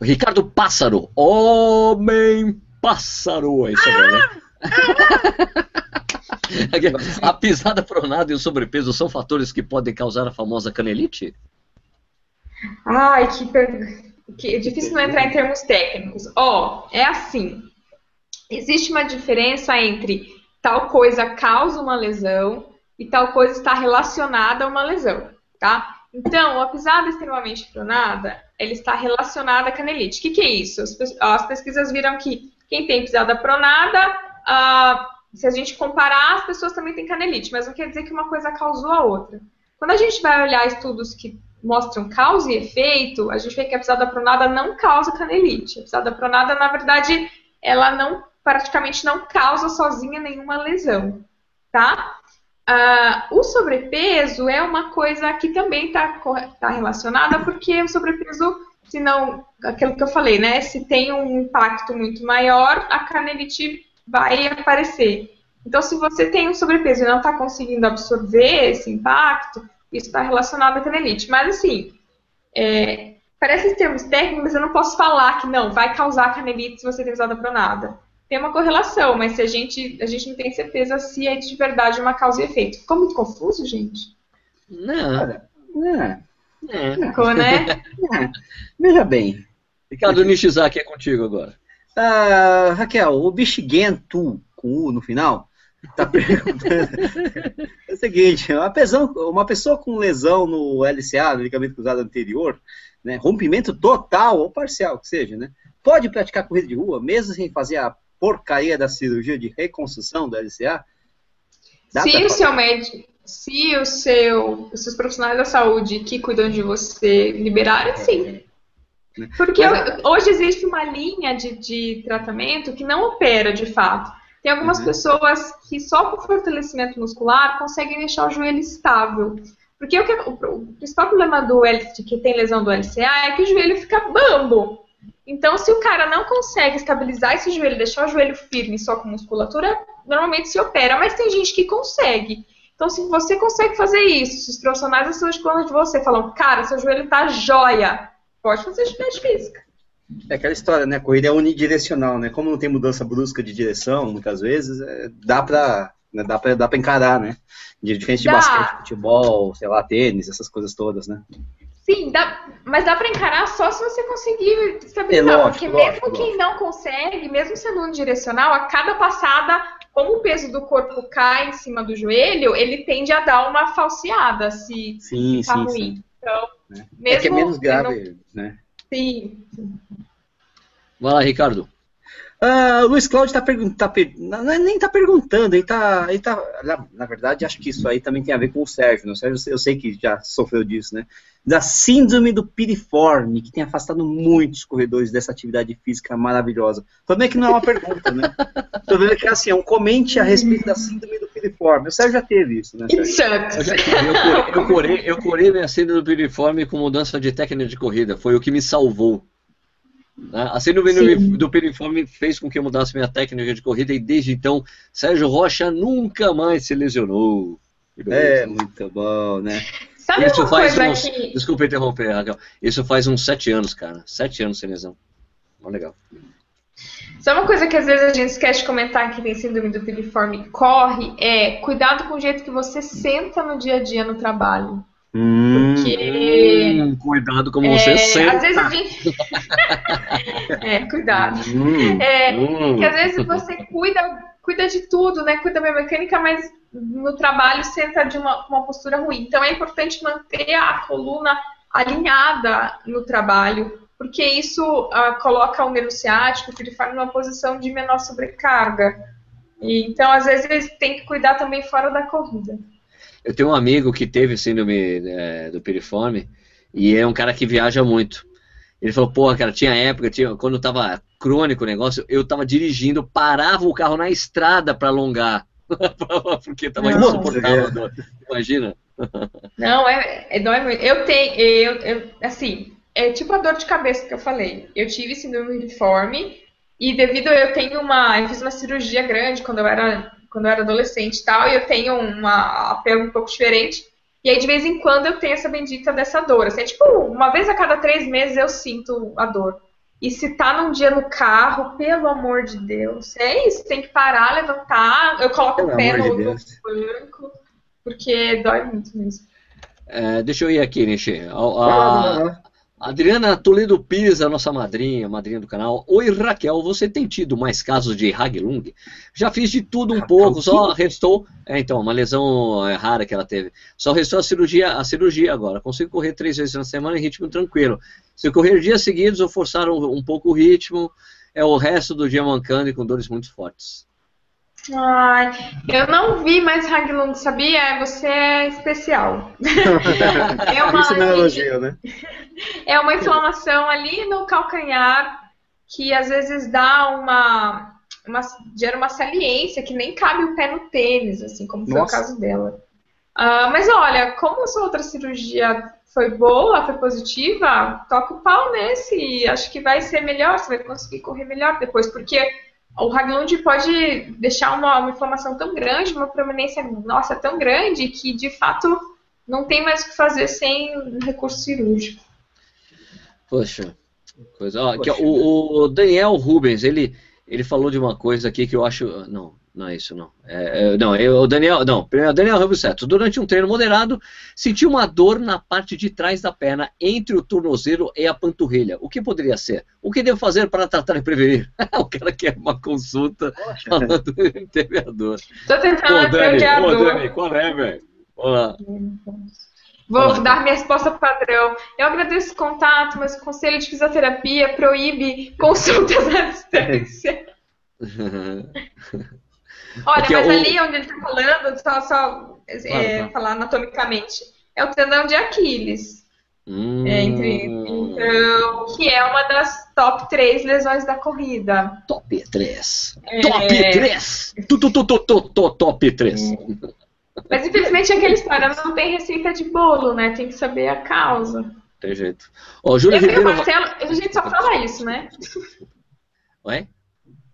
Ricardo Pássaro, homem pássaro, é isso aí, né? a pisada pronada e o sobrepeso são fatores que podem causar a famosa canelite? Ai, que, per... que é difícil não entrar em termos técnicos. Ó, oh, é assim. Existe uma diferença entre tal coisa causa uma lesão e tal coisa está relacionada a uma lesão, tá? Então, a pisada extremamente pronada, ela está relacionada à canelite. O que, que é isso? As, pesquisas viram que quem tem pisada pronada, ah, se a gente comparar, as pessoas também têm canelite, mas não quer dizer que uma coisa causou a outra. Quando a gente vai olhar estudos que mostram causa e efeito, a gente vê que a pisada pronada não causa canelite. A pisada pronada, na verdade, ela não praticamente não causa sozinha nenhuma lesão, tá? Uh, o sobrepeso é uma coisa que também está tá relacionada, porque o sobrepeso, se não, aquilo que eu falei, né? Se tem um impacto muito maior, a canelite vai aparecer. Então, se você tem um sobrepeso e não está conseguindo absorver esse impacto, isso está relacionado à canelite. Mas, assim, é, parece termos técnicos, mas eu não posso falar que não, vai causar canelite se você tem usado a pronada tem uma correlação, mas se a gente, a gente não tem certeza se é de verdade uma causa e efeito. Ficou muito confuso, gente? Não. Não. É. Ficou, né? É. Veja bem. Ricardo Nishizaki é contigo agora. Uh, Raquel, o Bichigento, com U no final, está perguntando. é o seguinte: uma pessoa, uma pessoa com lesão no LCA, no ligamento cruzado anterior, né, rompimento total ou parcial, que seja, né, pode praticar corrida de rua, mesmo sem fazer a porcaria da cirurgia de reconstrução do LCA? Dá se o seu médico, se o seu, os seus profissionais da saúde que cuidam de você liberarem, sim. É. Porque hoje existe uma linha de, de tratamento que não opera de fato. Tem algumas uhum. pessoas que só com fortalecimento muscular conseguem deixar o joelho estável. Porque o, que, o, o principal problema do de que tem lesão do LCA é que o joelho fica bambo. Então, se o cara não consegue estabilizar esse joelho, deixar o joelho firme só com musculatura, normalmente se opera, mas tem gente que consegue. Então, se você consegue fazer isso, se os profissionais da saúde falam de você, falam, cara, seu joelho tá jóia, pode fazer atividade física. É aquela história, né? A corrida é unidirecional, né? Como não tem mudança brusca de direção, muitas vezes, é, dá pra, né, dá pra, dá pra encarar, né? De diferença de dá. basquete, futebol, sei lá, tênis, essas coisas todas, né? Sim, dá, mas dá para encarar só se você conseguir estabilizar. É lógico, porque mesmo lógico, quem lógico. não consegue, mesmo sendo unidirecional, a cada passada, como o peso do corpo cai em cima do joelho, ele tende a dar uma falseada se sim, tá sim, ruim. Sim. Então, é. mesmo é que é menos grave, não... né? Sim. Vai lá, Ricardo. Uh, o Luiz Cláudio tá perguntando, tá per... nem está perguntando, ele tá, ele tá na, na, verdade, acho que isso aí também tem a ver com o Sérgio, né? O Sérgio, eu sei que já sofreu disso, né? Da síndrome do piriforme, que tem afastado muitos corredores dessa atividade física maravilhosa. Também que não é uma pergunta, né? Tô vendo que é assim, é um comente a respeito da síndrome do piriforme. O Sérgio já teve isso, né? Sérgio? Eu, já tive. eu, eu, curei, eu curei minha síndrome do piriforme com mudança de técnica de corrida, foi o que me salvou. Né? A síndrome Sim. do piriforme fez com que eu mudasse minha técnica de corrida e desde então Sérgio Rocha nunca mais se lesionou. É, muito bom, né? Sabe Isso faz uns. Que... Desculpa interromper, Raquel. Isso faz uns sete anos, cara. Sete anos sem lesão. Muito legal. Só uma coisa que às vezes a gente esquece de comentar que tem síndrome do piriforme corre é cuidado com o jeito que você senta no dia a dia no trabalho. Hum, Porque. Hum, cuidado como é, você senta. Às vezes a gente. é, cuidado. Hum, é, hum. Que às vezes você cuida, cuida de tudo, né? Cuida da biomecânica, mas no trabalho senta de uma, uma postura ruim. Então é importante manter a coluna alinhada no trabalho, porque isso uh, coloca o nervo ciático, o piriforme, numa posição de menor sobrecarga. E, então, às vezes, tem que cuidar também fora da corrida. Eu tenho um amigo que teve síndrome é, do piriforme e é um cara que viaja muito. Ele falou, porra, cara, tinha época, tinha, quando tava crônico o negócio, eu tava dirigindo, parava o carro na estrada para alongar. Porque tava não, insuportável, é. imagina. Não, é, é, não é Eu tenho, eu, eu, assim, é tipo a dor de cabeça que eu falei. Eu tive síndrome uniforme e devido a eu tenho uma, eu fiz uma cirurgia grande quando eu era quando eu era adolescente e tal, e eu tenho uma apelo um pouco diferente. E aí de vez em quando eu tenho essa bendita dessa dor. Assim, é tipo, uma vez a cada três meses eu sinto a dor. E se tá num dia no carro, pelo amor de Deus, é isso, tem que parar, levantar, eu coloco pelo o pé no, de banco, porque dói muito mesmo. É, deixa eu ir aqui, Nishi. A, a, Adriana Toledo Pires, a nossa madrinha, madrinha do canal. Oi, Raquel, você tem tido mais casos de Haglung? Já fiz de tudo um pouco, só restou. É, então, uma lesão é, rara que ela teve. Só restou a cirurgia, a cirurgia agora. Consigo correr três vezes na semana em ritmo tranquilo. Se correr dias seguidos ou forçar um, um pouco o ritmo, é o resto do dia mancando e com dores muito fortes. Ai, eu não vi mais Haglund, sabia? Você é especial. é uma, Isso é elogio, né? É uma inflamação ali no calcanhar que às vezes dá uma, uma gera uma saliência que nem cabe o pé no tênis, assim como foi Nossa. o caso dela. Uh, mas olha, como a sua outra cirurgia foi boa, foi positiva, toca o pau nesse e acho que vai ser melhor, você vai conseguir correr melhor depois, porque o Haglund pode deixar uma, uma, inflamação tão grande, uma prominência nossa tão grande, que de fato não tem mais o que fazer sem recurso cirúrgico. Poxa, coisa. Ó, Poxa. o, o, Daniel Rubens, ele, ele falou de uma coisa aqui que eu acho. Não, não é isso, não. É, não, eu, o Daniel, não, primeiro, Daniel Ramos certo. Durante um treino moderado, senti uma dor na parte de trás da perna, entre o tornozelo e a panturrilha. O que poderia ser? O que devo fazer para tratar e prevenir? o cara quer uma consulta Poxa. falando que teve a dor. Tô tentando Dani, a dor. Dani, qual é, velho? Olá. Vou Olá. dar minha resposta padrão. Eu agradeço o contato, mas o Conselho de Fisioterapia proíbe consultas à distância. Olha, Porque mas o... ali onde ele está falando, só, só é, falar anatomicamente, é o tendão de Aquiles. Hum. É, entre, então, que é uma das top 3 lesões da corrida. Top 3. É... Top 3. Tu, tu, tu, tu, tu, top 3. Mas infelizmente aquela história não tem receita de bolo, né? Tem que saber a causa. Tem jeito. Ó, Júlio Ribeiro... Marcelo, a gente só fala isso, né? Oi?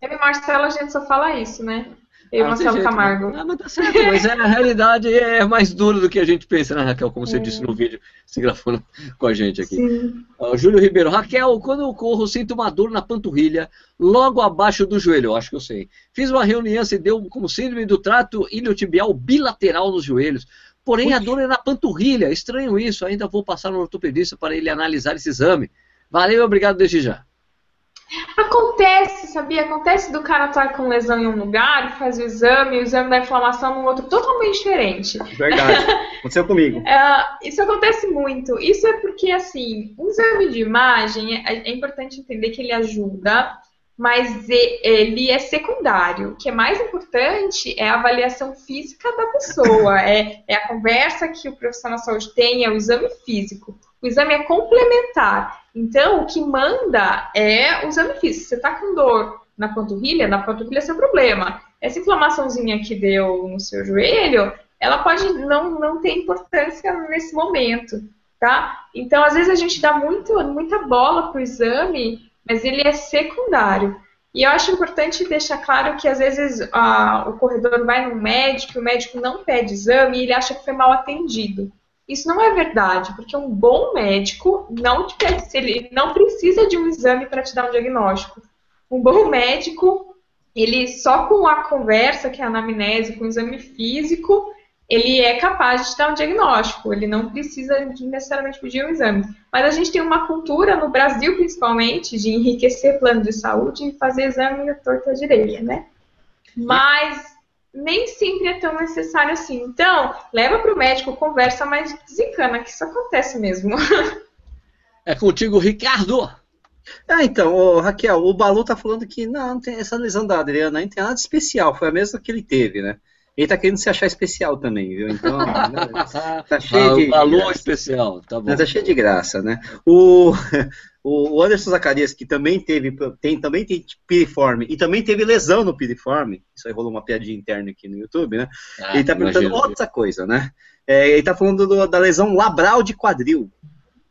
Eu e Marcelo, a gente só fala isso, né? Eu, ah, Marcelo Camargo. Ah, mas tá certo, mas é, a realidade é mais dura do que a gente pensa, né, Raquel? Como você é. disse no vídeo, se gravando com a gente aqui. Sim. Uh, Júlio Ribeiro, Raquel, quando eu corro, sinto uma dor na panturrilha, logo abaixo do joelho, eu acho que eu sei. Fiz uma reunião e deu como síndrome do trato iliotibial bilateral nos joelhos. Porém, a dor é na panturrilha. Estranho isso, ainda vou passar no ortopedista para ele analisar esse exame. Valeu, obrigado desde já. Acontece, sabia? Acontece do cara estar com lesão em um lugar, faz o exame, o exame da inflamação num outro totalmente diferente. Verdade. Aconteceu comigo. É, isso acontece muito. Isso é porque, assim, um exame de imagem é, é importante entender que ele ajuda, mas ele é secundário. O que é mais importante é a avaliação física da pessoa, é, é a conversa que o profissional de saúde tem, é o exame físico. O exame é complementar. Então, o que manda é o exame físico. Você está com dor na panturrilha, na panturrilha é seu problema. Essa inflamaçãozinha que deu no seu joelho, ela pode não, não ter importância nesse momento, tá? Então, às vezes a gente dá muito, muita bola para o exame, mas ele é secundário. E eu acho importante deixar claro que às vezes a, o corredor vai no médico, o médico não pede exame e ele acha que foi mal atendido. Isso não é verdade, porque um bom médico não te ele não precisa de um exame para te dar um diagnóstico. Um bom médico, ele só com a conversa, que é a anamnese, com o exame físico, ele é capaz de te dar um diagnóstico. Ele não precisa necessariamente pedir um exame. Mas a gente tem uma cultura, no Brasil principalmente, de enriquecer plano de saúde e fazer exame à torta direita, né? Mas nem sempre é tão necessário assim. Então, leva para o médico, conversa, mas desencana, que isso acontece mesmo. É contigo, Ricardo. Ah, então, ô, Raquel, o Balu tá falando que não, não tem essa lesão da Adriana, não tem nada de especial, foi a mesma que ele teve, né? Ele tá querendo se achar especial também, viu? Então, né, tá cheio ah, de. Balu especial, tá bom. Tá cheio de graça, né? O, O Anderson Zacarias, que também teve, tem, também tem piriforme e também teve lesão no piriforme, isso aí rolou uma piadinha interna aqui no YouTube, né? Ah, ele tá perguntando imagino. outra coisa, né? É, ele tá falando do, da lesão labral de quadril.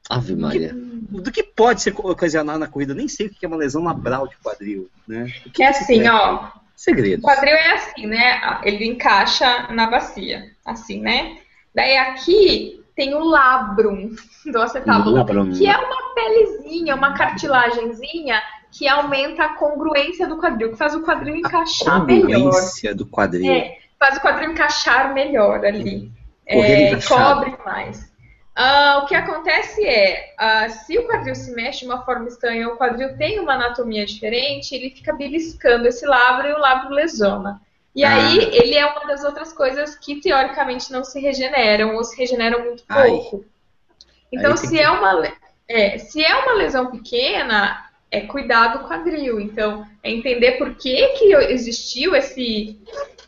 Ave Maria. do que pode ser ocasionado na corrida? Nem sei o que é uma lesão labral de quadril, né? Que é assim, ó. Segredo. O quadril é assim, né? Ele encaixa na bacia, assim, né? Daí aqui tem o labrum do acetábulo, que é uma pelezinha, uma cartilagenzinha que aumenta a congruência do quadril, que faz o quadril encaixar a melhor. Congruência do quadril. É, faz o quadril encaixar melhor ali. É, cobre mais. Uh, o que acontece é, uh, se o quadril se mexe de uma forma estranha, o quadril tem uma anatomia diferente, ele fica beliscando esse labro e o labro lesiona. E ah. aí, ele é uma das outras coisas que, teoricamente, não se regeneram, ou se regeneram muito pouco. Ai. Então, se, que... é uma, é, se é uma lesão pequena, é cuidar do quadril. Então, é entender por que, que existiu esse,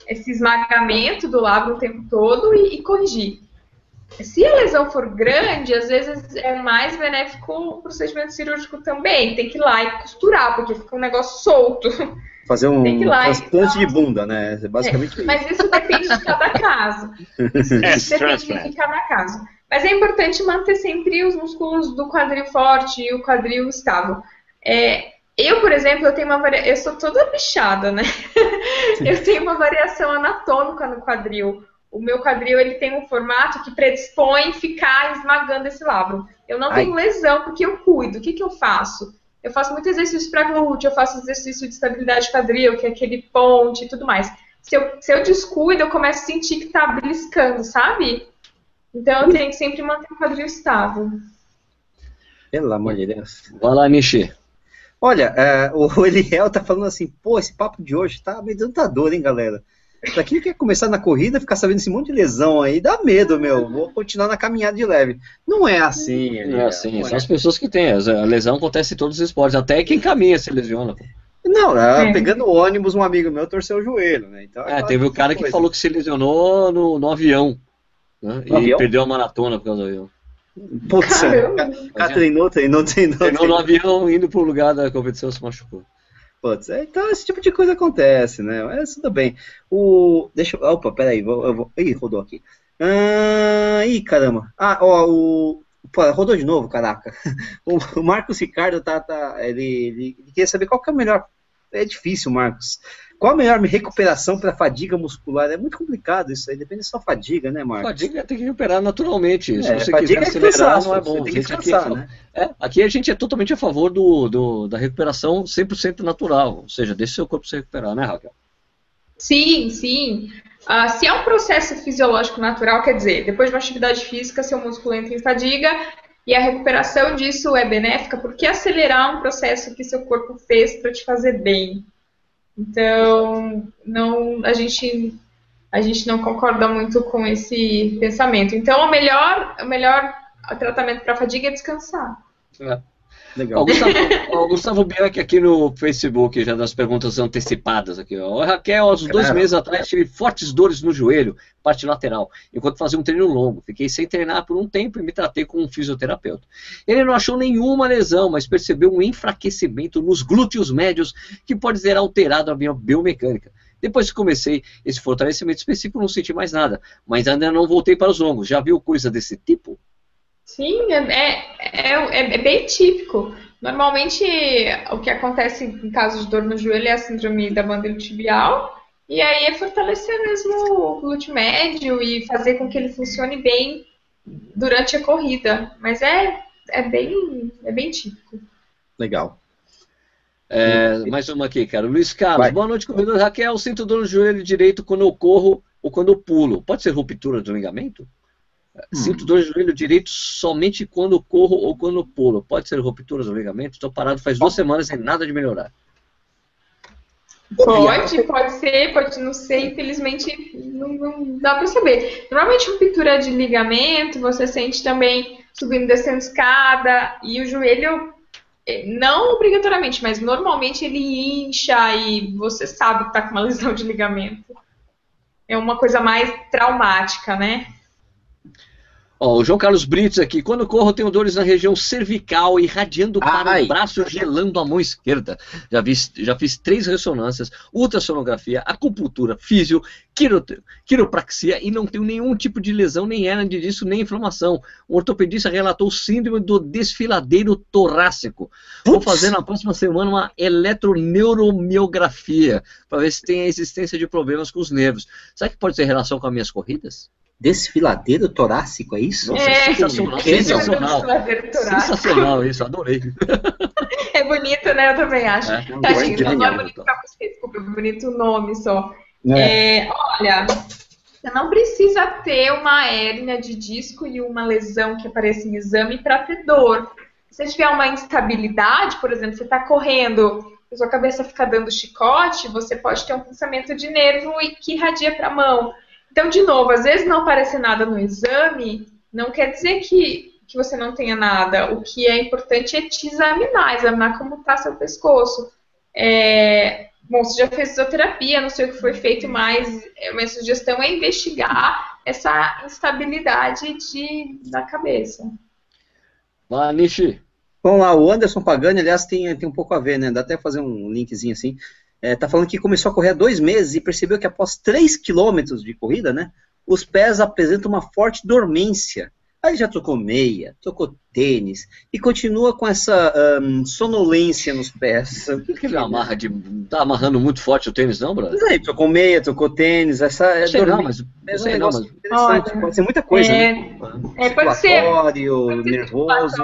esse esmagamento do labro o tempo todo e, e corrigir. Se a lesão for grande, às vezes é mais benéfico o procedimento cirúrgico também. Tem que ir lá e costurar, porque fica um negócio solto. Fazer um transplante de bunda, né? É basicamente é, Mas isso depende de cada caso. Isso, isso depende de cada caso. Mas é importante manter sempre os músculos do quadril forte e o quadril estável. É, eu, por exemplo, eu tenho uma varia... eu sou toda bichada, né? eu tenho uma variação anatômica no quadril o meu quadril ele tem um formato que predispõe ficar esmagando esse labro. Eu não Ai. tenho lesão porque eu cuido. O que, que eu faço? Eu faço muito exercício para glúteo, eu faço exercício de estabilidade quadril, que é aquele ponte e tudo mais. Se eu, se eu descuido, eu começo a sentir que está beliscando, sabe? Então eu tenho que sempre manter o quadril estável. Pelo amor de Deus. Vai lá, Nishi. Olha, é, o Eliel tá falando assim, pô, esse papo de hoje tá meio dantador, hein, galera? Pra quem quer começar na corrida, ficar sabendo esse monte de lesão aí, dá medo, meu. Vou continuar na caminhada de leve. Não é assim. Não é assim. Não São é. as pessoas que têm. A lesão acontece em todos os esportes. Até quem caminha se lesiona. Não, é. pegando ônibus, um amigo meu torceu o joelho, né? Então, é, teve o cara que falou que se lesionou no, no avião. Né? No e avião? perdeu a maratona por causa do avião. Putz, o cara treinou, treinou, treinou. Treinou no avião, indo pro lugar da competição, se machucou. Putz, é, então esse tipo de coisa acontece, né? Mas tudo bem. O. Deixa eu. Opa, peraí, vou, eu vou. Ih, rodou aqui. Ah, ih, caramba. Ah, ó, o. Pô, rodou de novo, caraca. O, o Marcos Ricardo tá. tá ele, ele, ele queria saber qual que é o melhor. É difícil, Marcos. Qual a melhor recuperação para fadiga muscular? É muito complicado isso aí, depende da sua fadiga, né, Marcos? Fadiga tem que recuperar naturalmente. É, Se você quiser é acelerar, não é bom. Tem que descansar, aqui, né? é, aqui a gente é totalmente a favor do, do da recuperação 100% natural, ou seja, deixe seu corpo se recuperar, né, Raquel? Sim, sim. Uh, se é um processo fisiológico natural, quer dizer, depois de uma atividade física, seu músculo entra em fadiga e a recuperação disso é benéfica, porque acelerar um processo que seu corpo fez para te fazer bem. Então, não, a gente a gente não concorda muito com esse pensamento. Então, o melhor, o melhor tratamento para fadiga é descansar. É. Legal. O Gustavo, o Gustavo Bianchi aqui no Facebook, já das perguntas antecipadas aqui. Ó. Raquel, aos dois meses atrás tive fortes dores no joelho, parte lateral, enquanto fazia um treino longo. Fiquei sem treinar por um tempo e me tratei com um fisioterapeuta. Ele não achou nenhuma lesão, mas percebeu um enfraquecimento nos glúteos médios que pode ter alterado a minha biomecânica. Depois que comecei esse fortalecimento específico, não senti mais nada, mas ainda não voltei para os longos. Já viu coisa desse tipo? Sim, é, é, é, é, bem típico. Normalmente, o que acontece em caso de dor no joelho é a síndrome da banda tibial, e aí é fortalecer mesmo o glúteo médio e fazer com que ele funcione bem durante a corrida. Mas é, é, bem, é bem típico. Legal. É, mais uma aqui, cara. Luiz Carlos, Vai. boa noite, corredor. Raquel, sinto dor no joelho direito quando eu corro ou quando eu pulo. Pode ser ruptura do ligamento? Sinto dor no joelho direito somente quando corro ou quando pulo. Pode ser ruptura do ligamento? Estou parado faz duas semanas e nada de melhorar. Pode, pode ser, pode não ser, infelizmente não, não dá para saber. Normalmente ruptura de ligamento, você sente também subindo e descendo escada, e o joelho, eh, não obrigatoriamente, mas normalmente ele incha e você sabe que está com uma lesão de ligamento. É uma coisa mais traumática, né? Ó, o João Carlos Brits aqui. Quando corro, tenho dores na região cervical, irradiando para Ai. o braço, gelando a mão esquerda. Já, vi, já fiz três ressonâncias, ultrassonografia, acupuntura, físio, quiro, quiropraxia e não tenho nenhum tipo de lesão, nem hérnia disso, nem inflamação. O ortopedista relatou síndrome do desfiladeiro torácico. Vou fazer na próxima semana uma eletroneuromiografia para ver se tem a existência de problemas com os nervos. Será que pode ter relação com as minhas corridas? Desfiladeiro torácico, é isso? Nossa, É, sensacional, que sensacional. Desfiladeiro torácico. Sensacional isso, adorei. É bonito, né? Eu também acho. É. Tadinho, Não, não, é bonito então. pra você, desculpa, é bonito o nome só. É. É, olha, você não precisa ter uma hérnia de disco e uma lesão que apareça em exame para ter dor. Se você tiver uma instabilidade, por exemplo, você está correndo e sua cabeça fica dando chicote, você pode ter um pensamento de nervo e que irradia para a mão. Então, de novo, às vezes não aparecer nada no exame não quer dizer que, que você não tenha nada. O que é importante é te examinar, examinar como está seu pescoço. É, bom, você já fez fisioterapia, não sei o que foi feito, mas a minha sugestão é investigar essa instabilidade de, da cabeça. Vai, Nishi. Vamos lá, o Anderson Pagani, aliás, tem, tem um pouco a ver, né? Dá até fazer um linkzinho assim. É, tá falando que começou a correr há dois meses e percebeu que após 3 quilômetros de corrida, né? Os pés apresentam uma forte dormência. Aí já trocou meia, trocou tênis e continua com essa ahn, sonolência nos pés. Por que, que ele amarra de. tá amarrando muito forte o tênis, não, brother? Aí, trocou meia, trocou tênis, essa é Sei não, mas. É um Sei não, mas. Olha, pode ser muita coisa, né? É, é, pode ser. Nervoso.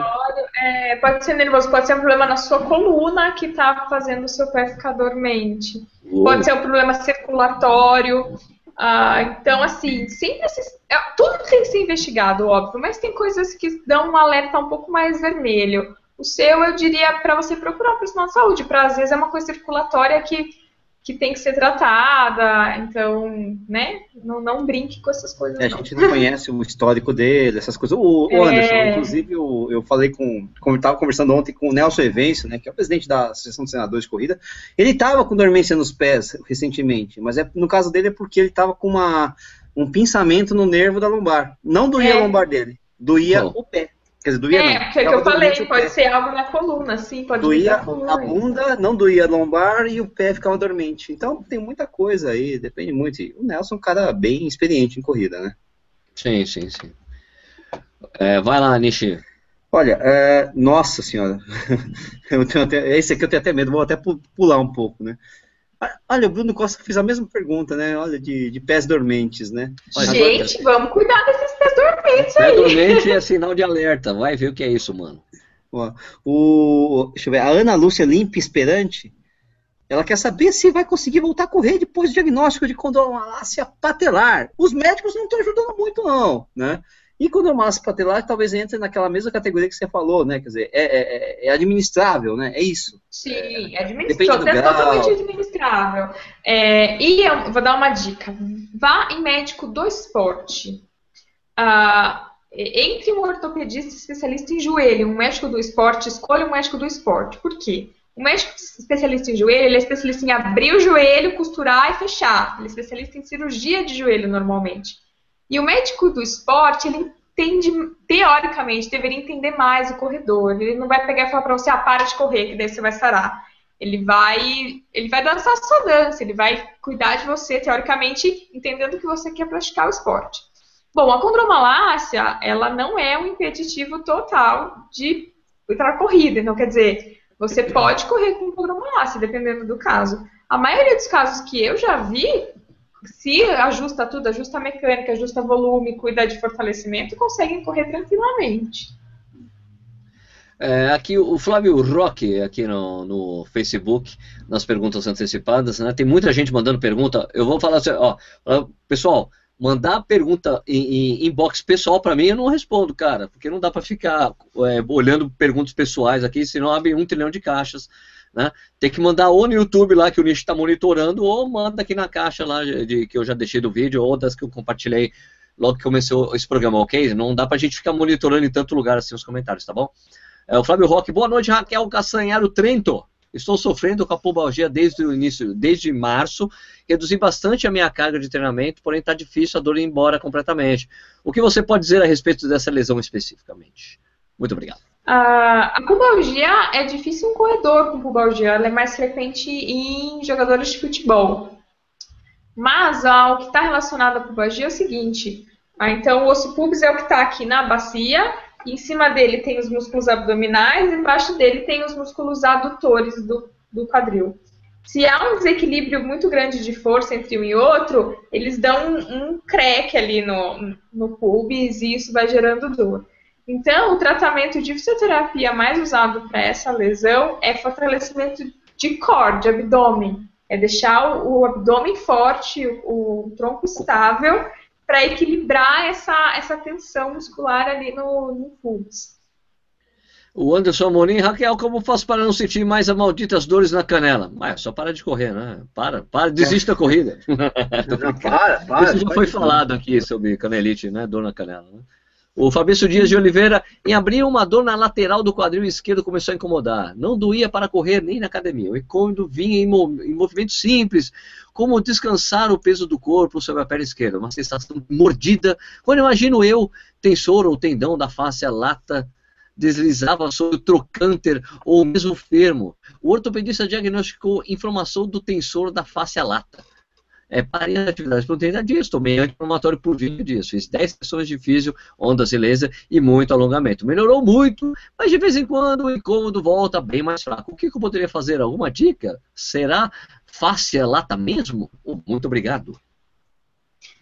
é, pode ser nervoso, pode ser um problema na sua coluna que está fazendo o seu pé ficar dormente. Pode ser um problema circulatório. Ah, então, assim, sempre esses, é, tudo tem que ser investigado, óbvio, mas tem coisas que dão um alerta um pouco mais vermelho. O seu, eu diria, para você procurar um profissional de saúde, para às vezes é uma coisa circulatória que, que tem que ser tratada, então, né, não, não brinque com essas coisas. É, a não. gente não conhece o histórico dele, essas coisas. O, o É. Anderson, inclusive, o- eu falei com. Como eu estava conversando ontem com o Nelson Evencio, né, que é o presidente da Associação de Senadores de Corrida. Ele estava com dormência nos pés recentemente, mas é, no caso dele é porque ele estava com uma, um pinçamento no nervo da lombar. Não doía É. a lombar dele, doía Bom. o pé. Quer dizer, doía É, não. porque é o que eu falei, pode ser algo na coluna, sim, pode vir Doía da coluna. a bunda, não doía a lombar e o pé ficava dormente. Então tem muita coisa aí, depende muito. E o Nelson é um cara bem experiente em corrida, né? Sim, sim, sim. É, vai lá, Nishi. Olha, é, nossa senhora, eu tenho até, esse aqui eu tenho até medo, vou até pu- pular um pouco, né? Ah, Olha, o Bruno Costa fez a mesma pergunta, né? Olha, de, de pés dormentes, né? Olha, Gente, vamos cuidar desses Pé aí. dormente é sinal de alerta. Vai ver o que é isso, mano. ó, o, deixa eu ver, a Ana Lúcia Limpe Esperante, ela quer saber se vai conseguir voltar a correr depois do diagnóstico de condromalácia patelar. Os médicos não estão ajudando muito, não, né? E condromalácia patelar talvez entre naquela mesma categoria que você falou, né? Quer dizer, é, é- é administrável, né? É isso. Sim, é Depende administrável, do é grau. totalmente administrável. É, e eu vou dar uma dica: vá em médico do esporte. Ah, entre um ortopedista especialista em joelho, um médico do esporte, escolha um médico do esporte. Por quê? O médico especialista em joelho, ele é especialista em abrir o joelho, costurar e fechar. Ele é especialista em cirurgia de joelho normalmente. E o médico do esporte, ele entende, teoricamente, deveria entender mais o corredor. Ele não vai pegar e falar para você, ah, para de correr, que daí você vai sarar. Ele vai, ele vai dançar a sua dança, ele vai cuidar de você, teoricamente, entendendo que você quer praticar o esporte. Bom, a condromalácia, ela não é um impeditivo total de a corrida. Então, quer dizer, você pode correr com condromalácia, dependendo do caso. A maioria dos casos que eu já vi, se ajusta tudo, ajusta a mecânica, ajusta volume, cuida de fortalecimento, conseguem correr tranquilamente. É, aqui o Flávio Roque, aqui no, no Facebook, nas perguntas antecipadas, né? Tem muita gente mandando pergunta. Eu vou falar assim, ó, pessoal, mandar pergunta em, inbox pessoal para mim eu não respondo, cara, porque não dá para ficar é, olhando perguntas pessoais aqui, senão abre um trilhão de caixas. Né? Tem que mandar ou no YouTube lá que o Nish está monitorando, ou manda aqui na caixa lá de, que eu já deixei do vídeo, ou das que eu compartilhei logo que começou esse programa, ok? Não dá pra gente ficar monitorando em tanto lugar assim os comentários, tá bom? É, o Flávio Roque, boa noite, Raquel Castanharo Trento. Estou sofrendo com a pubalgia desde o início, desde março. Reduzi bastante a minha carga de treinamento, porém está difícil a dor ir embora completamente. O que você pode dizer a respeito dessa lesão especificamente? Muito obrigado. Uh, a pubalgia é difícil um corredor com pubalgia, ela é mais frequente em jogadores de futebol. Mas uh, o que está relacionado à pubalgia é o seguinte: uh, então o osso pubis é o que está aqui na bacia, em cima dele tem os músculos abdominais, embaixo dele tem os músculos adutores do, do quadril. Se há um desequilíbrio muito grande de força entre um e outro, eles dão um, um crack ali no, no pubis e isso vai gerando dor. Então, o tratamento de fisioterapia mais usado para essa lesão é fortalecimento de core, de abdômen. É deixar o, o abdômen forte, o, o tronco estável, para equilibrar essa, essa tensão muscular ali no, no pubis. O Anderson Amorim, Raquel, como faço para não sentir mais as malditas dores na canela? Ah, só para de correr, né? Para, para, desiste da corrida. para, para. Isso já foi falado aqui sobre canelite, né? Dor na canela. Né? O Fabrício Dias de Oliveira, em abril, uma dor na lateral do quadril esquerdo começou a incomodar. Não doía para correr nem na academia. O incômodo vinha em, mov em movimentos simples, como descansar o peso do corpo sobre a perna esquerda. Uma sensação mordida. Quando imagino eu, tensor ou tendão da face a lata deslizava sobre o trocânter ou mesmo fermo. O ortopedista diagnosticou inflamação do tensor da face a lata é, parei as atividades por 30 dias, tomei anti-inflamatório por 20 dias, fiz 10 sessões de físio, ondas e laser e muito alongamento. Melhorou muito, mas de vez em quando o incômodo volta bem mais fraco. O que, que eu poderia fazer? Alguma dica? Será fáscia lata mesmo? Oh, muito obrigado.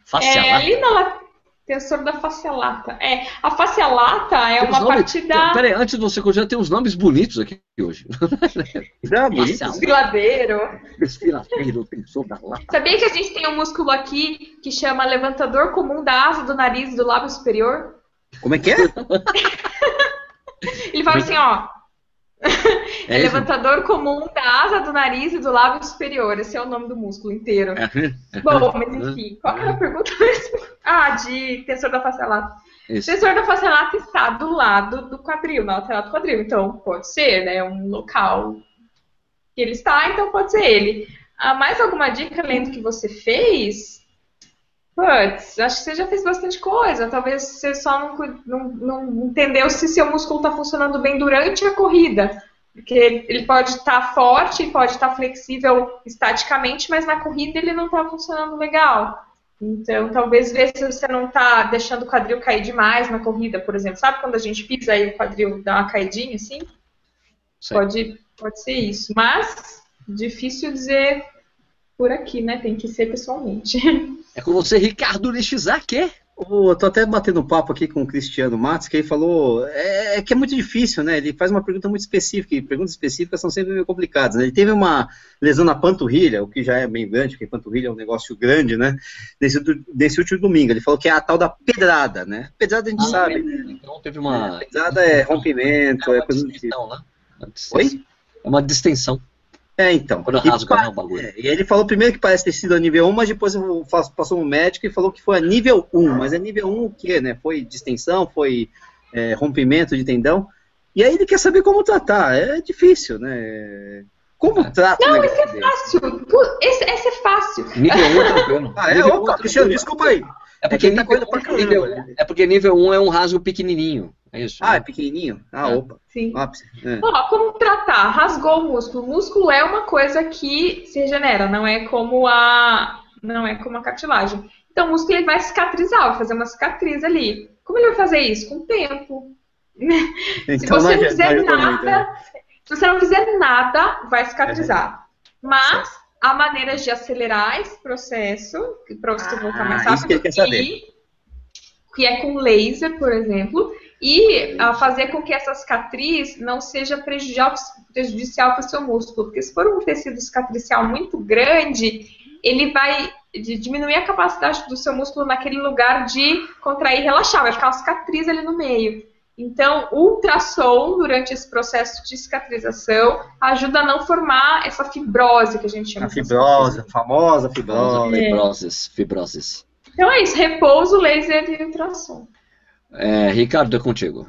Fáscia é, lata. Tensor da face lata. É, a face lata é tem uma nomes, parte da. Peraí, antes de você continuar, tem uns nomes bonitos aqui hoje. Já, Desfiladeiro. Desfiladeiro, tensor da lata. Sabia que a gente tem um músculo aqui que chama levantador comum da asa do nariz e do lábio superior? Como é que é? Ele fala assim, ó. É, é levantador comum da asa do nariz e do lábio superior. Esse é o nome do músculo inteiro. É. Bom, mas enfim, qual que era a pergunta mesmo? Ah, de tensor da face lata. Isso. Tensor da face lata está do lado do quadril, na lateral do quadril. Então, pode ser, né? Um local que ele está, então pode ser ele. Ah, mais alguma dica além do que você fez? Putz, acho que você já fez bastante coisa. Talvez você só não, não, não entendeu se seu músculo está funcionando bem durante a corrida. Porque ele pode estar tá forte, pode estar tá flexível estaticamente, mas na corrida ele não está funcionando legal. Então, talvez ver se você não está deixando o quadril cair demais na corrida, por exemplo. Sabe quando a gente pisa e o quadril dá uma caidinha assim? Pode, pode ser isso. Mas, difícil dizer por aqui, né? Tem que ser pessoalmente. É com você, Ricardo Nishizaki. Eu tô até batendo papo aqui com o Cristiano Matos, que ele falou é, é, que é muito difícil, né? Ele faz uma pergunta muito específica, e perguntas específicas são sempre meio complicadas. Né? Ele teve uma lesão na panturrilha, o que já é bem grande, porque panturrilha é um negócio grande, né? Nesse, nesse último domingo. Ele falou que é a tal da pedrada, né? Pedrada a gente ah, sabe. Então teve uma. É, pedrada é rompimento, é, é coisa do tipo. Né? Oi? É uma distensão. É, então. Quando rasga, né, o bagulho. É, e ele falou primeiro que parece ter sido a nível 1, mas depois passou um médico e falou que foi a nível 1. Mas é nível 1 o quê, né? Foi distensão, foi é, rompimento de tendão. E aí ele quer saber como tratar. É difícil, né? Como é. trata Não, esse é fácil. Esse, esse, é fácil. Nível 1 é tranquilo. Ah, é? Nível opa, Cristiano, desculpa aí. É porque, é, nível, tá nível, é porque nível 1 é um rasgo pequenininho. É isso. Ah, né? é pequenininho? Ah, é. opa. Sim. É. como tratar? Rasgou o músculo. O músculo é uma coisa que se regenera, não é como a não é como a cartilagem. Então o músculo ele vai cicatrizar, vai fazer uma cicatriz ali. Como ele vai fazer isso? Com o tempo. Então, se você não fizer nada, se você não fizer nada, vai cicatrizar. Mas há maneiras de acelerar esse processo, para você voltar ah, mais rápido. Isso que, ele quer saber. E, que é com laser, por exemplo, e a fazer com que essa cicatriz não seja prejudicial, para o seu músculo, porque se for um tecido cicatricial muito grande, ele vai diminuir a capacidade do seu músculo naquele lugar de contrair e relaxar, vai ficar uma cicatriz ali no meio. Então, o ultrassom, durante esse processo de cicatrização, ajuda a não formar essa fibrose que a gente chama. A fibrose, a famosa fibrose. É. Fibroses, fibroses. Então é isso, repouso, laser e ultrassom. É, Ricardo, é contigo.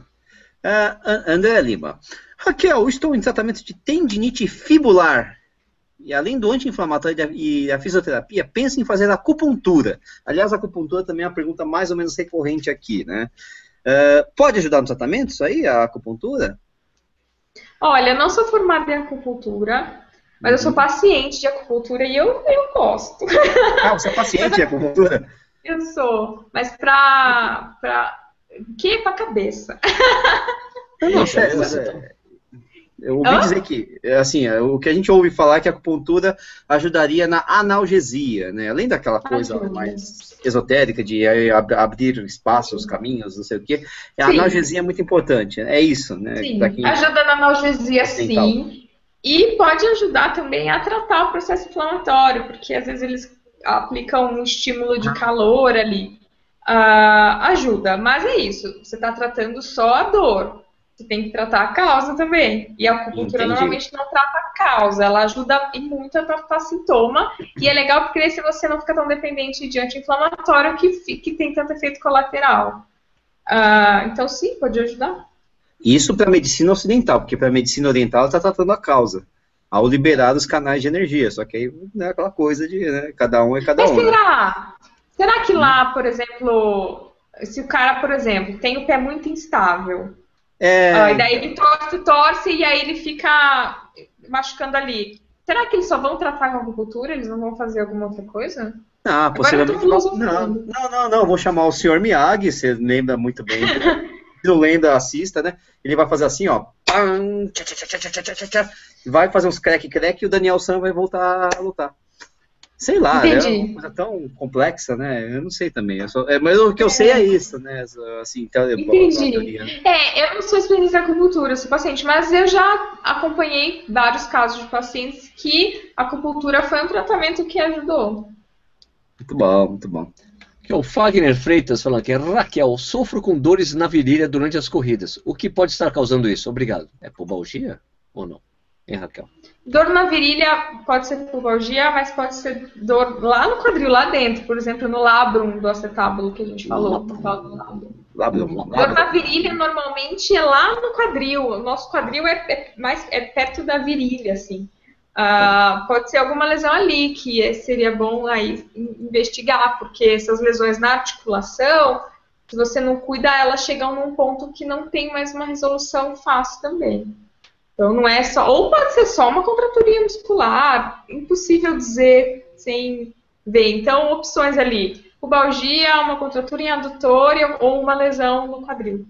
Uh, André Lima, Raquel, estou em tratamento de tendinite fibular. E além do anti-inflamatório e a fisioterapia, pense em fazer acupuntura. Aliás, a acupuntura também é uma pergunta mais ou menos recorrente aqui, né? Uh, pode ajudar no tratamento isso aí, a acupuntura? Olha, não sou formada em acupuntura, mas eu sou uhum. paciente de acupuntura e eu, eu gosto. Ah, você é paciente de acupuntura? eu sou, mas pra. Que pra cabeça. Não, não, sério, mas é, eu ouvi Hã? dizer que, assim, é, o que a gente ouve falar é que a acupuntura ajudaria na analgesia, né? Além daquela coisa Ajuda. mais esotérica de abrir espaços, caminhos, não sei o quê. A sim. analgesia é muito importante. É isso, né? Sim, ajuda na analgesia, sim. E pode ajudar também a tratar o processo inflamatório, porque às vezes eles aplicam um estímulo de calor ali. Uh, ajuda, mas é isso. Você está tratando só a dor você tem que tratar a causa também. E a acupuntura Entendi. normalmente não trata a causa, ela ajuda muito a tratar sintoma. E é legal porque aí você não fica tão dependente de anti-inflamatório que, que tem tanto efeito colateral. Uh, então, sim, pode ajudar. Isso para a medicina ocidental, porque para a medicina oriental está tratando a causa, ao liberar os canais de energia. Só que aí não é aquela coisa de né, cada um é cada Mas um. Mas né? será? Né? Será que lá, por exemplo, se o cara, por exemplo, tem o pé muito instável, é... Ah, e daí ele torce, torce e aí ele fica machucando ali. Será que eles só vão tratar com acupuntura? Eles não vão fazer alguma outra coisa? Ah, possivelmente. Não, não, não, não, Vou chamar o senhor Miyagi, você lembra muito bem. Não lembra, assista, né? Ele vai fazer assim, ó. vai fazer uns crack-crack e o Daniel Sam vai voltar a lutar. Sei lá, Entendi. é uma coisa tão complexa, né? Eu não sei também. Só, é, mas o que eu sei é isso, né? Assim, então, Entendi. Né? É, eu não sou especialista em acupuntura, sou paciente, mas eu já acompanhei vários casos de pacientes que a acupuntura foi um tratamento que ajudou. Muito bom, muito bom. Aqui é o Fagner Freitas falando aqui. Raquel, sofro com dores na virilha durante as corridas. O que pode estar causando isso? Obrigado. É pubalgia ou não? Hein, Raquel? Dor na virilha pode ser pubalgia, mas pode ser dor lá no quadril, lá dentro, por exemplo, no labrum do acetábulo que a gente falou. Labrum. Dor na virilha normalmente é lá no quadril. O nosso quadril é, é mais é perto da virilha, assim. Uh, pode ser alguma lesão ali que seria bom aí investigar, porque essas lesões na articulação, se você não cuida, elas chegam num ponto que não tem mais uma resolução fácil também. Então não é só, ou pode ser só uma contraturia muscular, impossível dizer sem ver. Então opções ali, pubalgia, uma contratura em adutor ou uma lesão no quadril.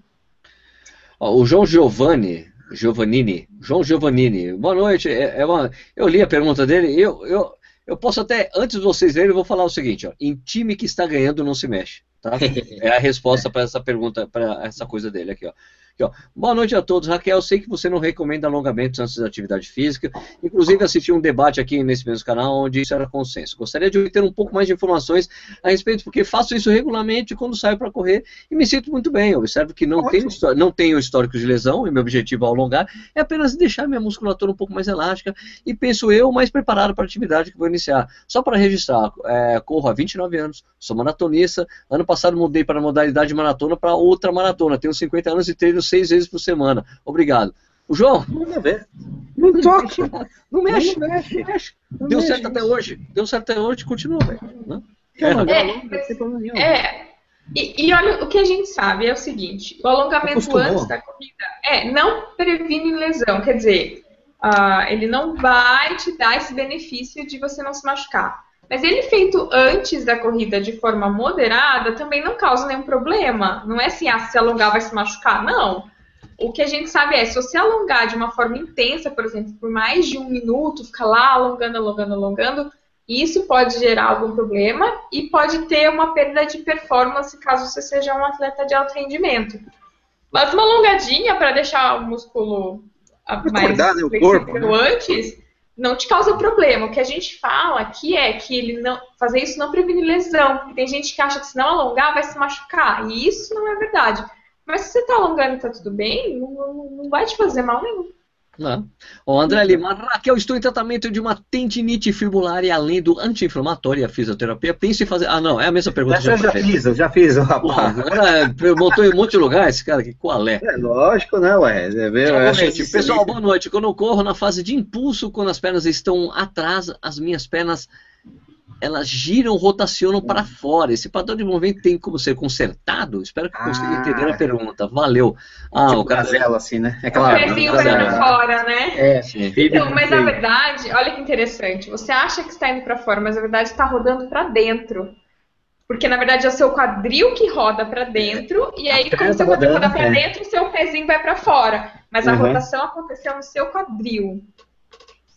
o João Giovanni, Giovannini, João Giovannini, boa noite. É, é uma, eu li a pergunta dele, eu, eu, eu posso até, antes de vocês lerem, eu vou falar o seguinte, ó, em time que está ganhando não se mexe. Tá? É a resposta para essa pergunta, para essa coisa dele aqui, ó. Aqui, ó. Boa noite a todos. Raquel, sei que você não recomenda alongamentos antes da atividade física. Inclusive, assisti um debate aqui nesse mesmo canal onde isso era consenso. Gostaria de ter um pouco mais de informações a respeito, porque faço isso regularmente quando saio para correr e me sinto muito bem. Eu observo que não tenho, não tenho histórico de lesão e meu objetivo ao alongar é apenas deixar minha musculatura um pouco mais elástica e penso eu mais preparado para a atividade que vou iniciar. Só para registrar, é, corro há 29 anos, sou maratonista. Ano passado mudei para a modalidade maratona para outra maratona. Tenho 50 anos e treino seis vezes por semana. Obrigado. O João? Não ver. Não toca. Não mexe. Não mexe. Não mexe. Não Deu mexe. certo até hoje. Deu certo até hoje, continua, velho. Né? É, é, é. E, e, olha, o que a gente sabe é o seguinte: o alongamento Acostumou. antes da corrida é não previne lesão, quer dizer, uh, ele não vai te dar esse benefício de você não se machucar. Mas ele feito antes da corrida de forma moderada também não causa nenhum problema. Não é assim, ah, se alongar vai se machucar. Não. O que a gente sabe é, se você alongar de uma forma intensa, por exemplo, por mais de um minuto, ficar lá alongando, alongando, alongando, isso pode gerar algum problema e pode ter uma perda de performance caso você seja um atleta de alto rendimento. Mas uma alongadinha para deixar o músculo mais Acordar, né, o corpo, né? Não te causa problema. O que a gente fala aqui é que ele não fazer isso não previne lesão, porque tem gente que acha que se não alongar vai se machucar, e isso não é verdade. Mas se você está alongando e está tudo bem, não, não, vai te fazer mal nenhum. Não. O André Lima, Raquel, estou em tratamento de uma tendinite fibular e além do anti-inflamatório e a fisioterapia, pense em fazer. Ah, não, é a mesma pergunta. Essa eu já fiz, eu já fiz, rapaz. Agora botou em um monte de lugar esse cara aqui, qual é? É lógico, né, ué? É. Pessoal, boa noite. Quando eu corro na fase de impulso, quando as pernas estão atrás, as minhas pernas elas giram, rotacionam para fora. Esse padrão de movimento tem como ser consertado? Espero que consiga ah, entender a pergunta. Valeu. Ah, tipo o gazela, assim, né? É claro. O pezinho para fora, né? É, sim. Então, mas na verdade, olha que interessante. Você acha que está indo para fora, mas na verdade está rodando para dentro. Porque na verdade é o seu quadril que roda para dentro, e aí, como o seu quadril roda para é. dentro, o seu pezinho vai para fora. Mas a uhum. rotação aconteceu no seu quadril.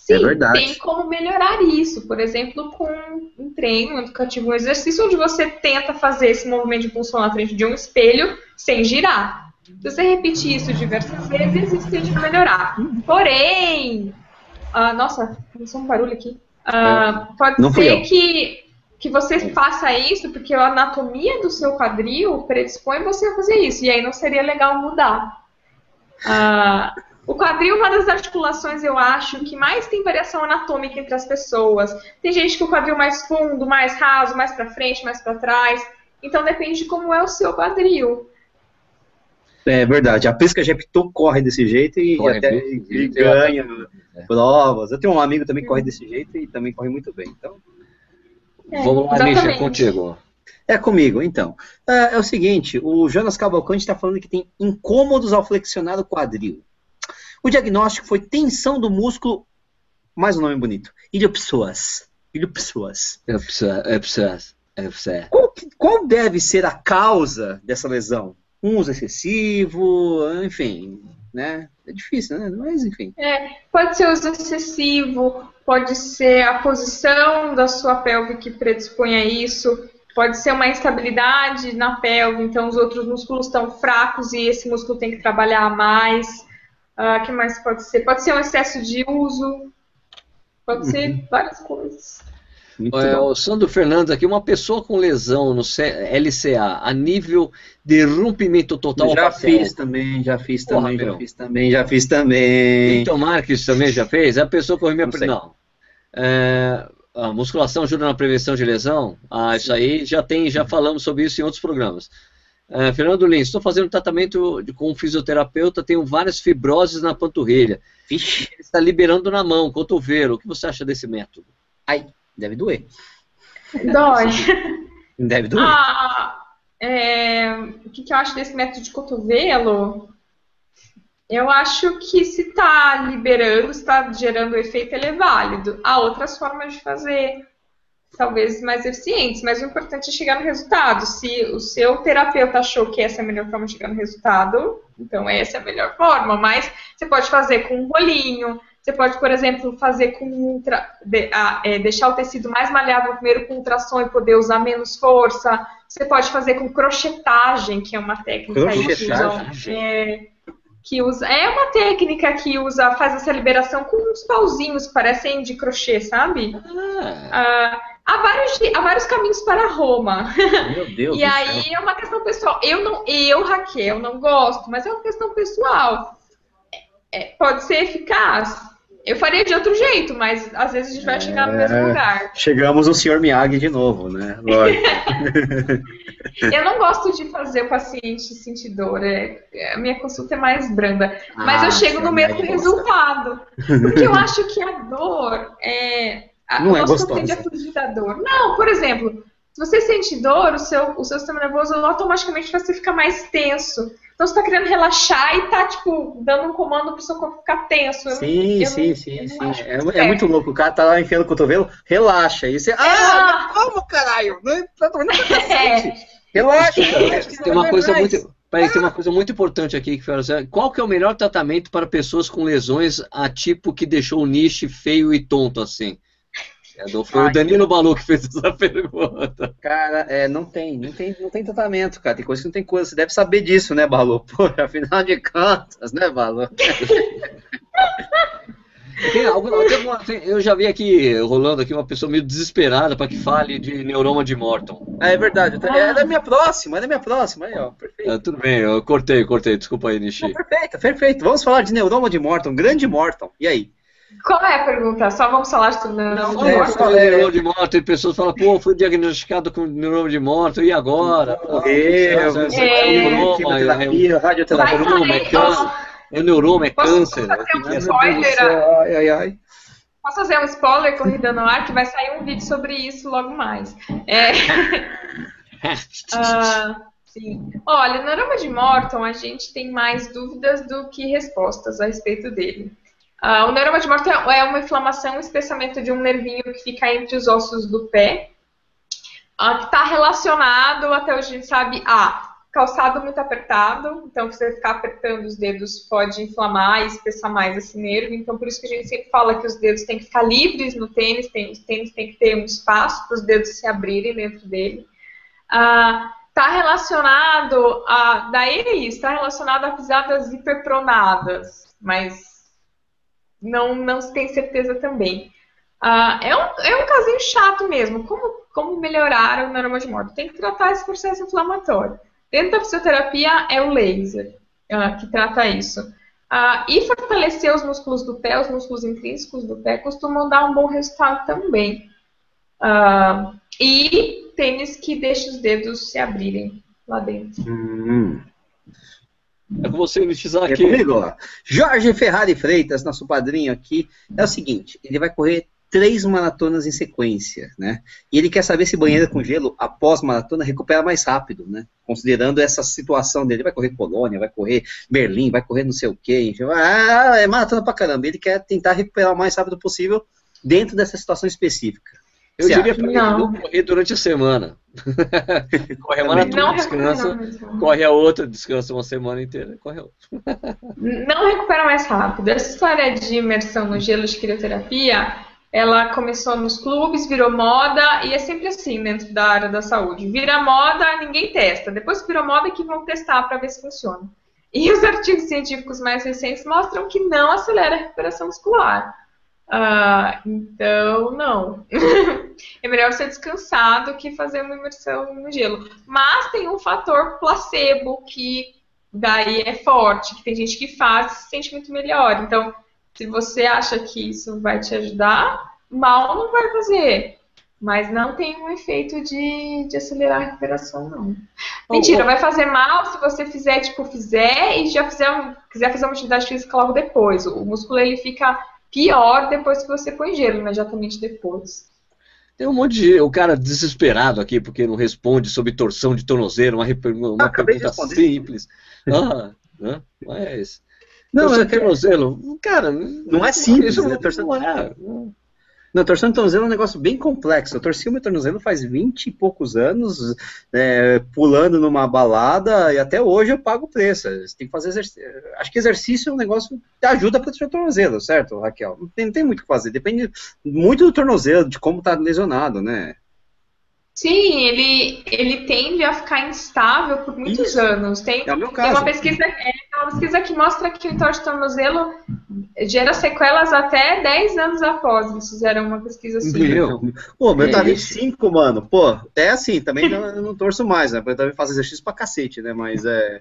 Sim, é verdade. tem como melhorar isso. Por exemplo, com um treino um educativo, um exercício onde você tenta fazer esse movimento de pulsão na frente de um espelho sem girar. Se você repetir isso diversas vezes, isso tende a melhorar. Porém, uh, nossa, começou um barulho aqui. Uh, pode Não ser que, que você faça isso porque a anatomia do seu quadril predispõe você a fazer isso. E aí não seria legal mudar. Uh, o quadril é uma das articulações, eu acho, que mais tem variação anatômica entre as pessoas. Tem gente que o quadril mais fundo, mais raso, mais para frente, mais para trás. Então depende de como é o seu quadril. É verdade. A pesca Jepto corre desse jeito e corre, até e ganha é. provas. Eu tenho um amigo também que corre desse jeito e também corre muito bem. Então, é, Vamos lá, Misha, contigo. É comigo, então. É, é o seguinte, o Jonas Cavalcante está falando que tem incômodos ao flexionar o quadril. O diagnóstico foi tensão do músculo, mais um nome bonito, iliopsoas. Iliopsoas. Iliopsoas. Qual, qual deve ser a causa dessa lesão? Um uso excessivo, enfim, né? É difícil, né? Mas enfim. É, pode ser uso excessivo, pode ser a posição da sua pelve que predispõe a isso, pode ser uma instabilidade na pelve, então os outros músculos estão fracos e esse músculo tem que trabalhar mais. Uh, que mais pode ser? Pode ser um excesso de uso, pode uhum. ser várias coisas. É, o Sandro Fernandes aqui, uma pessoa com lesão no LCA a nível de rompimento total. Já fiz também, já fiz também, Porra, já fiz também, já fiz também. Então Marques também já fez? É a pessoa com minha não, não. É, a musculação ajuda na prevenção de lesão? Ah, isso aí já tem, já falamos sobre isso em outros programas. Uh, Fernando Lins, estou fazendo tratamento de, com um fisioterapeuta, tenho várias fibroses na panturrilha. Vixe. Ele está liberando na mão, cotovelo. O que você acha desse método? Ai, deve doer. Dói. Deve doer. Ah, é, o que, que eu acho desse método de cotovelo? Eu acho que se está liberando, está gerando efeito, ele é válido. Há outras formas de fazer talvez mais eficientes, mas o importante é chegar no resultado. Se o seu terapeuta achou que essa é a melhor forma de chegar no resultado, então essa é a melhor forma. Mas você pode fazer com um rolinho, você pode, por exemplo, fazer com ultra, de, a, é, deixar o tecido mais maleável primeiro com ultrassom e poder usar menos força. Você pode fazer com crochetagem, que é uma técnica crochetagem. que é, que usa. É uma técnica que usa, faz essa liberação com uns pauzinhos que parecem de crochê, sabe? Ah. ah há, vários, há vários caminhos para Roma. Meu Deus. e aí céu. é uma questão pessoal. Eu não, eu, Raquel, não gosto, mas é uma questão pessoal. É, pode ser eficaz. Eu faria de outro jeito, mas às vezes a gente vai é, chegar no mesmo lugar. Chegamos no Sr. Miyagi de novo, né? Lógico. eu não gosto de fazer o paciente sentir dor. É, a minha consulta é mais branda. Ah, mas eu chego no mesmo resultado. Porque eu acho que a dor é. A, não é gostosa. tende a fugir da dor. Não, por exemplo, se você sente dor, o seu, o seu sistema nervoso automaticamente vai ficar mais tenso. Então você está querendo relaxar e tá, tipo, dando um comando pro seu corpo ficar tenso. sim, eu, sim, sim, sim. É, é, muito louco. O cara tá lá enfiando o cotovelo, relaxa. E você. Ah, como, caralho? Não, tá não, é. Relaxa, cara. Tem uma coisa muito. Peraí, tem uma coisa muito importante aqui que Qual que é o melhor tratamento para pessoas com lesões a tipo que deixou o niche feio e tonto assim? Foi o Danilo Balu que fez essa pergunta. Cara, é, não tem, não tem, não tem tratamento, cara. Tem coisa que não tem coisa. Você deve saber disso, né, Balu? Pô, afinal de contas, né, Balu? Tem alguma, tem alguma, tem, eu já vi aqui, rolando aqui, uma pessoa meio desesperada para que fale de neuroma de Morton. É, é verdade, eu, era minha próxima, era minha próxima, aí ó, perfeito. É, tudo bem, eu cortei, cortei, desculpa aí, Nishi. Não, perfeito, perfeito. Vamos falar de neuroma de Morton, grande Morton, e aí? Qual é a pergunta? Só vamos falar de neuroma de é, Morton? É, neuroma de Morton, e pessoas falam, pô, fui diagnosticado com neuroma de Morton, e agora? Morreu, é, é, radioterapia, é câncer. É neuroma, é câncer. Fazer um spoiler, ai, ai, ai. Posso fazer um spoiler, Corrida no Ar, que vai sair um vídeo sobre isso logo mais. É... uh, sim. Olha, no neuroma de Morton, a gente tem mais dúvidas do que respostas a respeito dele. Uh, o neuroma de Morton é uma inflamação, um espessamento de um nervinho que fica entre os ossos do pé, uh, que está relacionado, até hoje a gente sabe, a calçado muito apertado, então você ficar apertando os dedos pode inflamar e espessar mais esse nervo, então por isso que a gente sempre fala que os dedos têm que ficar livres no tênis, tem, os tênis tem que ter um espaço para os dedos se abrirem dentro dele. Está ah, relacionado a, daí é isso, está relacionado a pisadas hiperpronadas, mas não, não se tem certeza também. Ah, é, um, é um casinho chato mesmo, como, como melhorar o neuroma de morte? Tem que tratar esse processo inflamatório. Dentro da fisioterapia é o laser uh, que trata isso. Uh, e fortalecer os músculos do pé, os músculos intrínsecos do pé, costumam dar um bom resultado também. E tênis que deixa os dedos se abrirem lá dentro. Hum. É com você, Nishizaki. É comigo, ó. Jorge Ferrari Freitas, nosso padrinho aqui. É o seguinte, ele vai correr três maratonas em sequência, né? E ele quer saber se banheira com gelo, após maratona, recupera mais rápido, né? Considerando essa situação dele. Vai correr Colônia, vai correr Berlim, vai correr não sei o quê. Ah, é maratona pra caramba. Ele quer tentar recuperar o mais rápido possível dentro dessa situação específica. Eu Você diria para não correr durante a semana. corre a maratona, descansa, corre a outra, descansa uma semana inteira, corre a outra. não recupera mais rápido. Essa história de imersão no gelo de crioterapia ela começou nos clubes, virou moda e é sempre assim dentro da área da saúde. Vira moda, ninguém testa. Depois que virou moda, é que vão testar para ver se funciona. E os artigos científicos mais recentes mostram que não acelera a recuperação muscular. Uh, então, não. é melhor ser descansado que fazer uma imersão no gelo. Mas tem um fator placebo que daí é forte, que tem gente que faz e se sente muito melhor. Então, se você acha que isso vai te ajudar, mal não vai fazer. Mas não tem um efeito de, de acelerar a recuperação, não. Mentira, oh, oh. vai fazer mal se você fizer, tipo, fizer e já fizer, quiser fazer uma atividade física logo depois. O músculo ele fica pior depois que você põe gelo, imediatamente depois. Tem um monte de. O cara desesperado aqui porque não responde sobre torção de tornozelo, uma, uma pergunta simples. Ah, né? Mas. Não, torção é de tornozelo, cara, não é simples, isso né? Torção... Não é. Não, torção de tornozelo é um negócio bem complexo. Eu torci o meu tornozelo faz 20 e poucos anos, é, pulando numa balada, e até hoje eu pago o preço. Tem que fazer exercício. Acho que exercício é um negócio que ajuda para o tornozelo, certo, Raquel? Não tem, não tem muito o que fazer. Depende muito do tornozelo, de como está lesionado, né? Sim, ele, ele tende a ficar instável por muitos Isso. anos. Tem, é o meu caso. tem uma pesquisa, é, uma pesquisa que mostra que o entorse de tornozelo gera sequelas até 10 anos após. Eles fizeram uma pesquisa assim. Meu, pô, meu tá 25, mano. Pô, é assim, também não, não torço mais, né? Eu também faço exercício pra cacete, né? Mas é.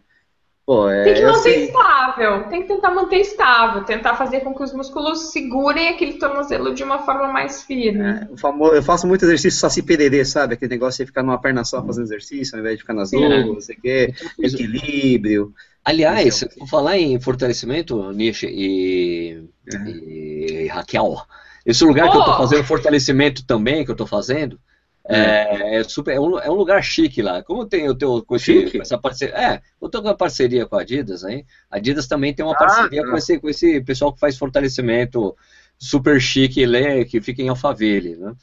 Pô, é, tem que manter assim... estável, tem que tentar manter estável, tentar fazer com que os músculos segurem aquele tornozelo de uma forma mais firme. É, famoso, eu faço muito exercício só se pererê, sabe? Aquele negócio de ficar numa perna só fazendo exercício, ao invés de ficar nas duas, não sei o quê, equilíbrio. Aliás, vou falar em fortalecimento, Nish e, é. e Raquel, esse lugar oh! que eu estou fazendo fortalecimento também, que eu estou fazendo, é, é, super, é, um, é um lugar chique lá. Como tem o teu com, esse, essa parceria. É, eu tô com uma parceria com a Adidas aí. A Adidas também tem uma ah, parceria com, esse, com esse pessoal que faz fortalecimento super chique lê, que fica em Alphaville, né?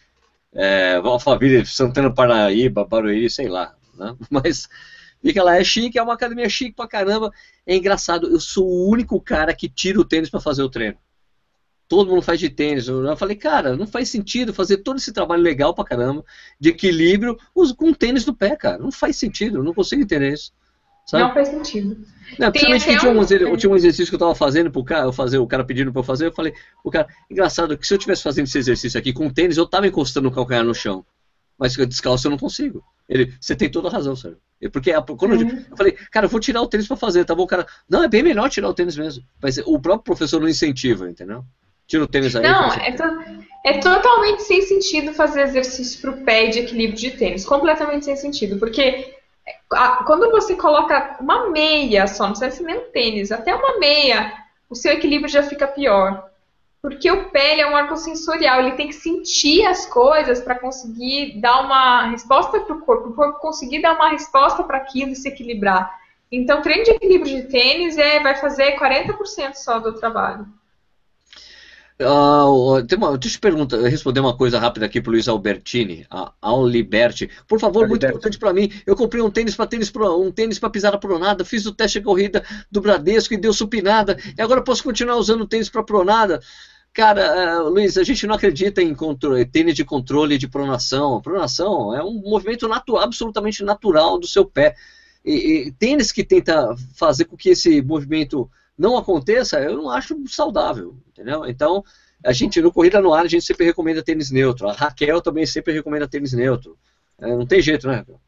É, Alphaville, Santana Paraíba, Barueri, sei lá. Né? Mas fica lá, é chique, é uma academia chique pra caramba. É engraçado, eu sou o único cara que tira o tênis para fazer o treino todo mundo faz de tênis. Eu falei, cara, não faz sentido fazer todo esse trabalho legal pra caramba, de equilíbrio, com tênis no pé, cara. Não faz sentido, não consigo entender isso. Sabe? Não faz sentido. Não, principalmente que tinha um, um, tinha um exercício que eu tava fazendo pro cara, eu fazer, o cara pedindo pra eu fazer, eu falei, o cara, engraçado que se eu tivesse fazendo esse exercício aqui com tênis, eu tava encostando o calcanhar no chão. Mas descalço eu não consigo. Ele, você tem toda a razão, sério. Porque quando uhum. eu, eu, falei, cara, eu vou tirar o tênis pra fazer, tá bom? O cara, não, é bem melhor tirar o tênis mesmo. Mas o próprio professor não incentiva, entendeu? Tira o tênis aí. Não, é, to é totalmente sem sentido fazer exercício pro pé de equilíbrio de tênis. Completamente sem sentido. Porque quando você coloca uma meia só, não precisa ser nem um tênis, até uma meia, o seu equilíbrio já fica pior. Porque o pé é um órgão sensorial, ele tem que sentir as coisas para conseguir dar uma resposta para o corpo, o corpo conseguir dar uma resposta para aquilo e se equilibrar. Então, treino de equilíbrio de tênis é, vai fazer 40% só do trabalho. Uh, uma, deixa eu perguntar, responder uma coisa rápida aqui para Luiz Albertini, a Alberti. Por favor, muito importante para mim. Eu comprei um tênis para tênis pro, um tênis para pisar a pronada, fiz o teste de corrida do Bradesco e deu supinada. E agora posso continuar usando tênis para pronada. Cara, uh, Luiz, a gente não acredita em controle, tênis de controle de pronação. pronação é um movimento natu absolutamente natural do seu pé. E, e tênis que tenta fazer com que esse movimento não aconteça, eu não acho saudável, entendeu? Então, a gente no Corrida no Ar, a gente sempre recomenda tênis neutro. A Raquel também sempre recomenda tênis neutro. É, não tem jeito, né, Raquel?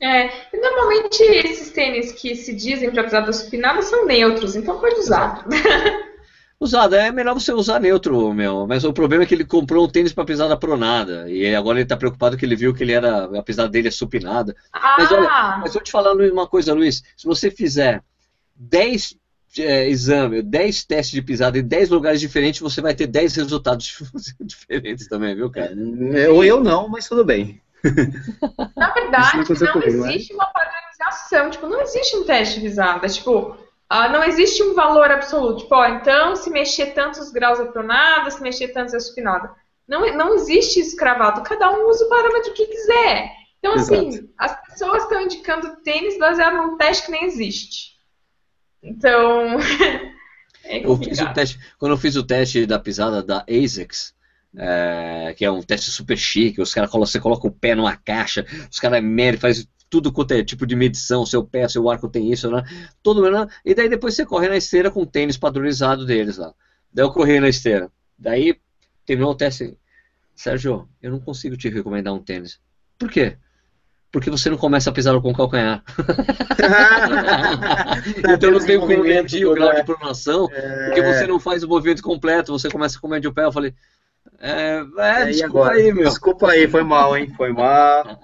É, normalmente esses tênis que se dizem para precisar da supinada são neutros, então pode usar. Usado, é melhor você usar neutro, meu. Mas o problema é que ele comprou um tênis para pisar da pronada. E agora ele está preocupado que ele viu que ele era, a pisada dele é supinada. Ah. Mas olha, mas vou te falar uma coisa, Luiz. Se você fizer 10 é, exame, 10 testes de pisada em 10 lugares diferentes, você vai ter 10 resultados diferentes também, viu, cara? Eu, eu não, mas tudo bem. Na verdade, não, não existe uma padronização, tipo, não existe um teste de pisada, tipo, ah, não existe um valor absoluto, tipo, ó, então se mexer tantos graus é pronada, se mexer tantos é supinada. Não, não existe isso cravado, cada um usa o parâmetro que quiser. Então, assim, Exato. as pessoas estão indicando tênis baseado num teste que nem existe. Então. é eu fiz o teste, quando eu fiz o teste da pisada da ASICS, é, que é um teste super chique, os caras você coloca o pé numa caixa, os caras medem, faz tudo quanto é tipo de medição, seu pé, seu arco tem isso, né? Todo né? E daí depois você corre na esteira com o tênis padronizado deles lá. Daí eu corri na esteira. Daí terminou o teste. Sérgio, eu não consigo te recomendar um tênis. Por quê? Porque você não começa a pisar com o calcanhar. então não tem como medir o grau de pronação, é... porque você não faz o movimento completo, você começa com o pé. Eu falei, é, é, desculpa agora? aí, meu. Desculpa aí, foi mal, hein? Foi mal.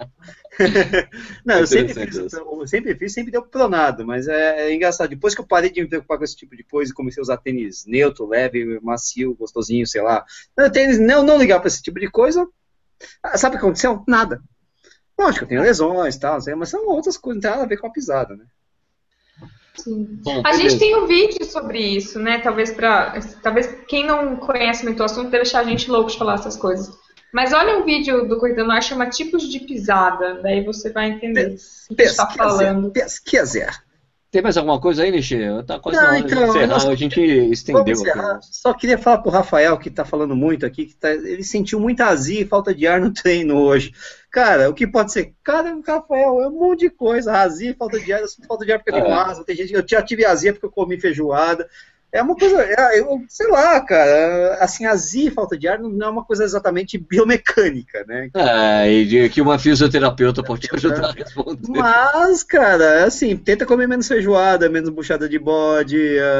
não, eu sempre, fiz, eu sempre fiz, sempre deu pronado, mas é, é, engraçado. Depois que eu parei de me preocupar com esse tipo de coisa e comecei a usar tênis neutro, leve, macio, gostosinho, sei lá. Tênis, não, não ligar para esse tipo de coisa. Ah, sabe o que aconteceu? Nada. Lógico, tem lesões e tal, mas são outras coisas, não tem nada a ver com a pisada, né? Sim. Bom, a gente tem um vídeo sobre isso, né? Talvez para, talvez quem não conhece muito o assunto deve deixar a gente louco de falar essas coisas. Mas olha um vídeo do Corrida no Ar, chama Tipos de Pisada, daí você vai entender o que está falando. Pesquisa. Tem mais alguma coisa aí, Nishi? Tá quase não, então, encerrar, nós... a gente estendeu. Só queria falar pro Rafael, que tá falando muito aqui, que tá... ele sentiu muita azia e falta de ar no treino hoje. Cara, o que pode ser? Cara, Rafael, é um monte de coisa. Azia, falta de ar, falta de ar porque eu tenho asma. Tem gente, eu já tive azia porque eu comi feijoada. É uma coisa, é, eu, sei lá, cara, assim, azia e falta de ar não é uma coisa exatamente biomecânica, né? É, e que uma fisioterapeuta pode te ajudar a responder. Mas, cara, assim, tenta comer menos feijoada, menos buchada de bode,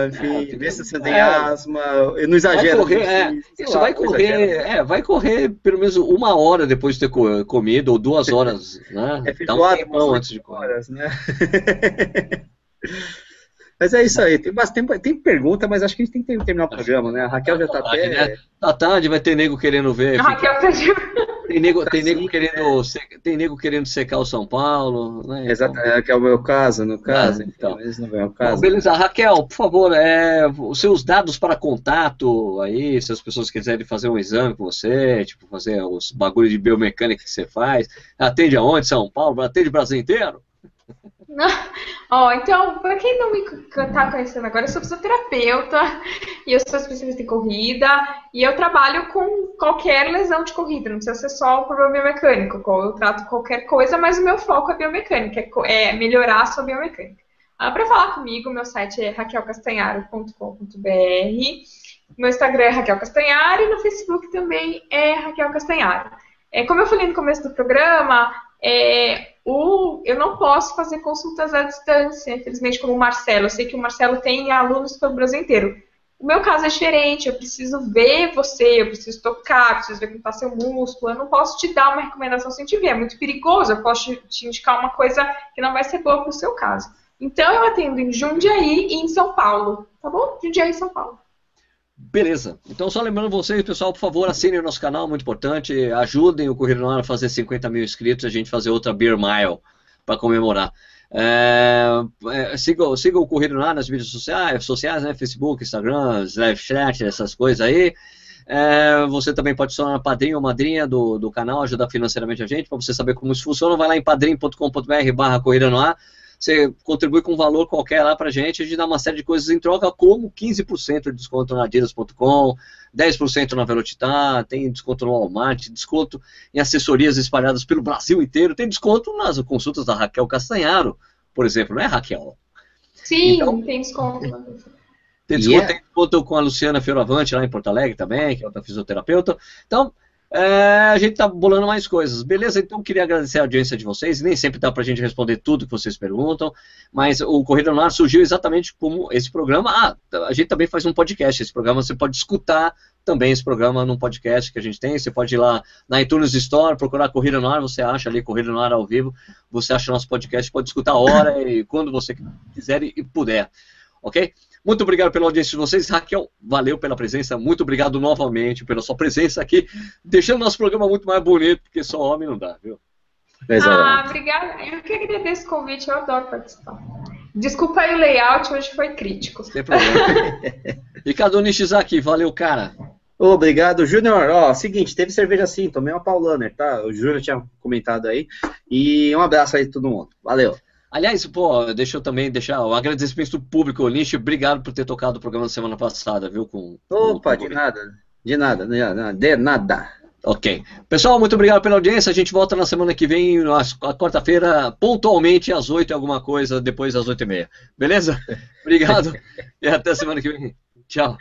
enfim, é, vê se você tem é, asma, não exagera. Vai correr, é, isso lá, vai correr, é, vai correr pelo menos uma hora depois de ter comido, ou duas horas, né? É feijoada, Dá um antes de comer. Horas, né? Mas é isso aí. Tem, tem, tem pergunta, mas acho que a gente tem que terminar o programa, né? A Raquel já tá até. Né? Tá tarde, vai ter nego querendo ver. A Raquel tá tem nego, tem nego querendo tem nego querendo secar o São Paulo, né? Então... Exato, é, que é o meu caso, no caso, ah, então. Eles não vêm ao caso. Bom, beleza, Raquel, por favor, é, os seus dados para contato aí, se as pessoas quiserem fazer um exame com você, tipo, fazer os bagulhos de biomecânica que você faz, atende aonde? São Paulo? Atende o Brasil inteiro? Ó, então, para quem não me tá conhecendo agora, eu sou fisioterapeuta e eu sou especialista em corrida e eu trabalho com qualquer lesão de corrida, não precisa ser só o problema biomecânico, eu trato qualquer coisa, mas o meu foco é biomecânica, é melhorar a sua biomecânica. Ah, para falar comigo, meu site é raquelcastanharo.com.br, meu Instagram é Raquel Castanharo e no Facebook também é Raquel Castanharo. É, como eu falei no começo do programa, é, o, eu não posso fazer consultas à distância, infelizmente, como o Marcelo. Eu sei que o Marcelo tem alunos pelo Brasil inteiro. O meu caso é diferente, eu preciso ver você, eu preciso tocar, preciso ver como está seu músculo. Eu não posso te dar uma recomendação sem te ver, é muito perigoso. Eu posso te indicar uma coisa que não vai ser boa para o seu caso. Então eu atendo em Jundiaí e em São Paulo, tá bom? Jundiaí e São Paulo. Beleza. Então, só lembrando vocês, pessoal, por favor, assinem o nosso canal, muito importante. Ajudem o Corrida no Ar a fazer 50 mil inscritos, a gente fazer outra Beer Mile para comemorar. É, é, siga, siga o Corrida no Ar nas mídias sociais, sociais né? Facebook, Instagram, Snapchat, essas coisas aí. É, você também pode se tornar padrinho ou madrinha do, do canal, ajudar financeiramente a gente. Para você saber como isso funciona, vai lá em padrim.com.br barra Corrida no Ar você contribui com um valor qualquer lá pra gente, a gente dá uma série de coisas em troca, como 15% de desconto na Adidas.com, 10% na Velocitar, tem desconto no Walmart, desconto em assessorias espalhadas pelo Brasil inteiro, tem desconto nas consultas da Raquel Castanharo, por exemplo, não é Raquel? Sim, então, tem desconto. Tem desconto, yeah. tem desconto com a Luciana Fioravante lá em Porto Alegre também, que é outra fisioterapeuta. Então, é, a gente tá bolando mais coisas. Beleza? Então queria agradecer a audiência de vocês. Nem sempre dá pra gente responder tudo que vocês perguntam, mas o Corrida no Ar surgiu exatamente como esse programa. Ah, a gente também faz um podcast. Esse programa você pode escutar também esse programa num podcast que a gente tem. Você pode ir lá na iTunes Store, procurar Corrida no Ar, você acha ali Corrida no Ar ao vivo. Você acha nosso podcast, pode escutar a hora e quando você quiser e puder. Ok? Muito obrigado pela audiência de vocês. Raquel, valeu pela presença. Muito obrigado novamente pela sua presença aqui, deixando nosso programa muito mais bonito, porque só homem não dá, viu? Ah, obrigada. Eu que agradeço o convite, eu adoro participar. Desculpa aí o layout, hoje foi crítico. Sem problema. Ricardo Nishizaki, valeu, cara. Obrigado, Júnior. Ó, seguinte, teve cerveja sim, tomei uma Paulaner, tá? O Júnior tinha comentado aí. E um abraço aí a todo mundo. Valeu. Aliás, pô, deixa eu também deixar o um agradecimento público, Lynch, obrigado por ter tocado o programa da semana passada, viu? Com, Opa, com de nada, de nada, de nada. Ok. Pessoal, muito obrigado pela audiência. A gente volta na semana que vem, na quarta-feira, pontualmente às oito e alguma coisa, depois das oito e meia. Beleza? Obrigado e até semana que vem. Tchau.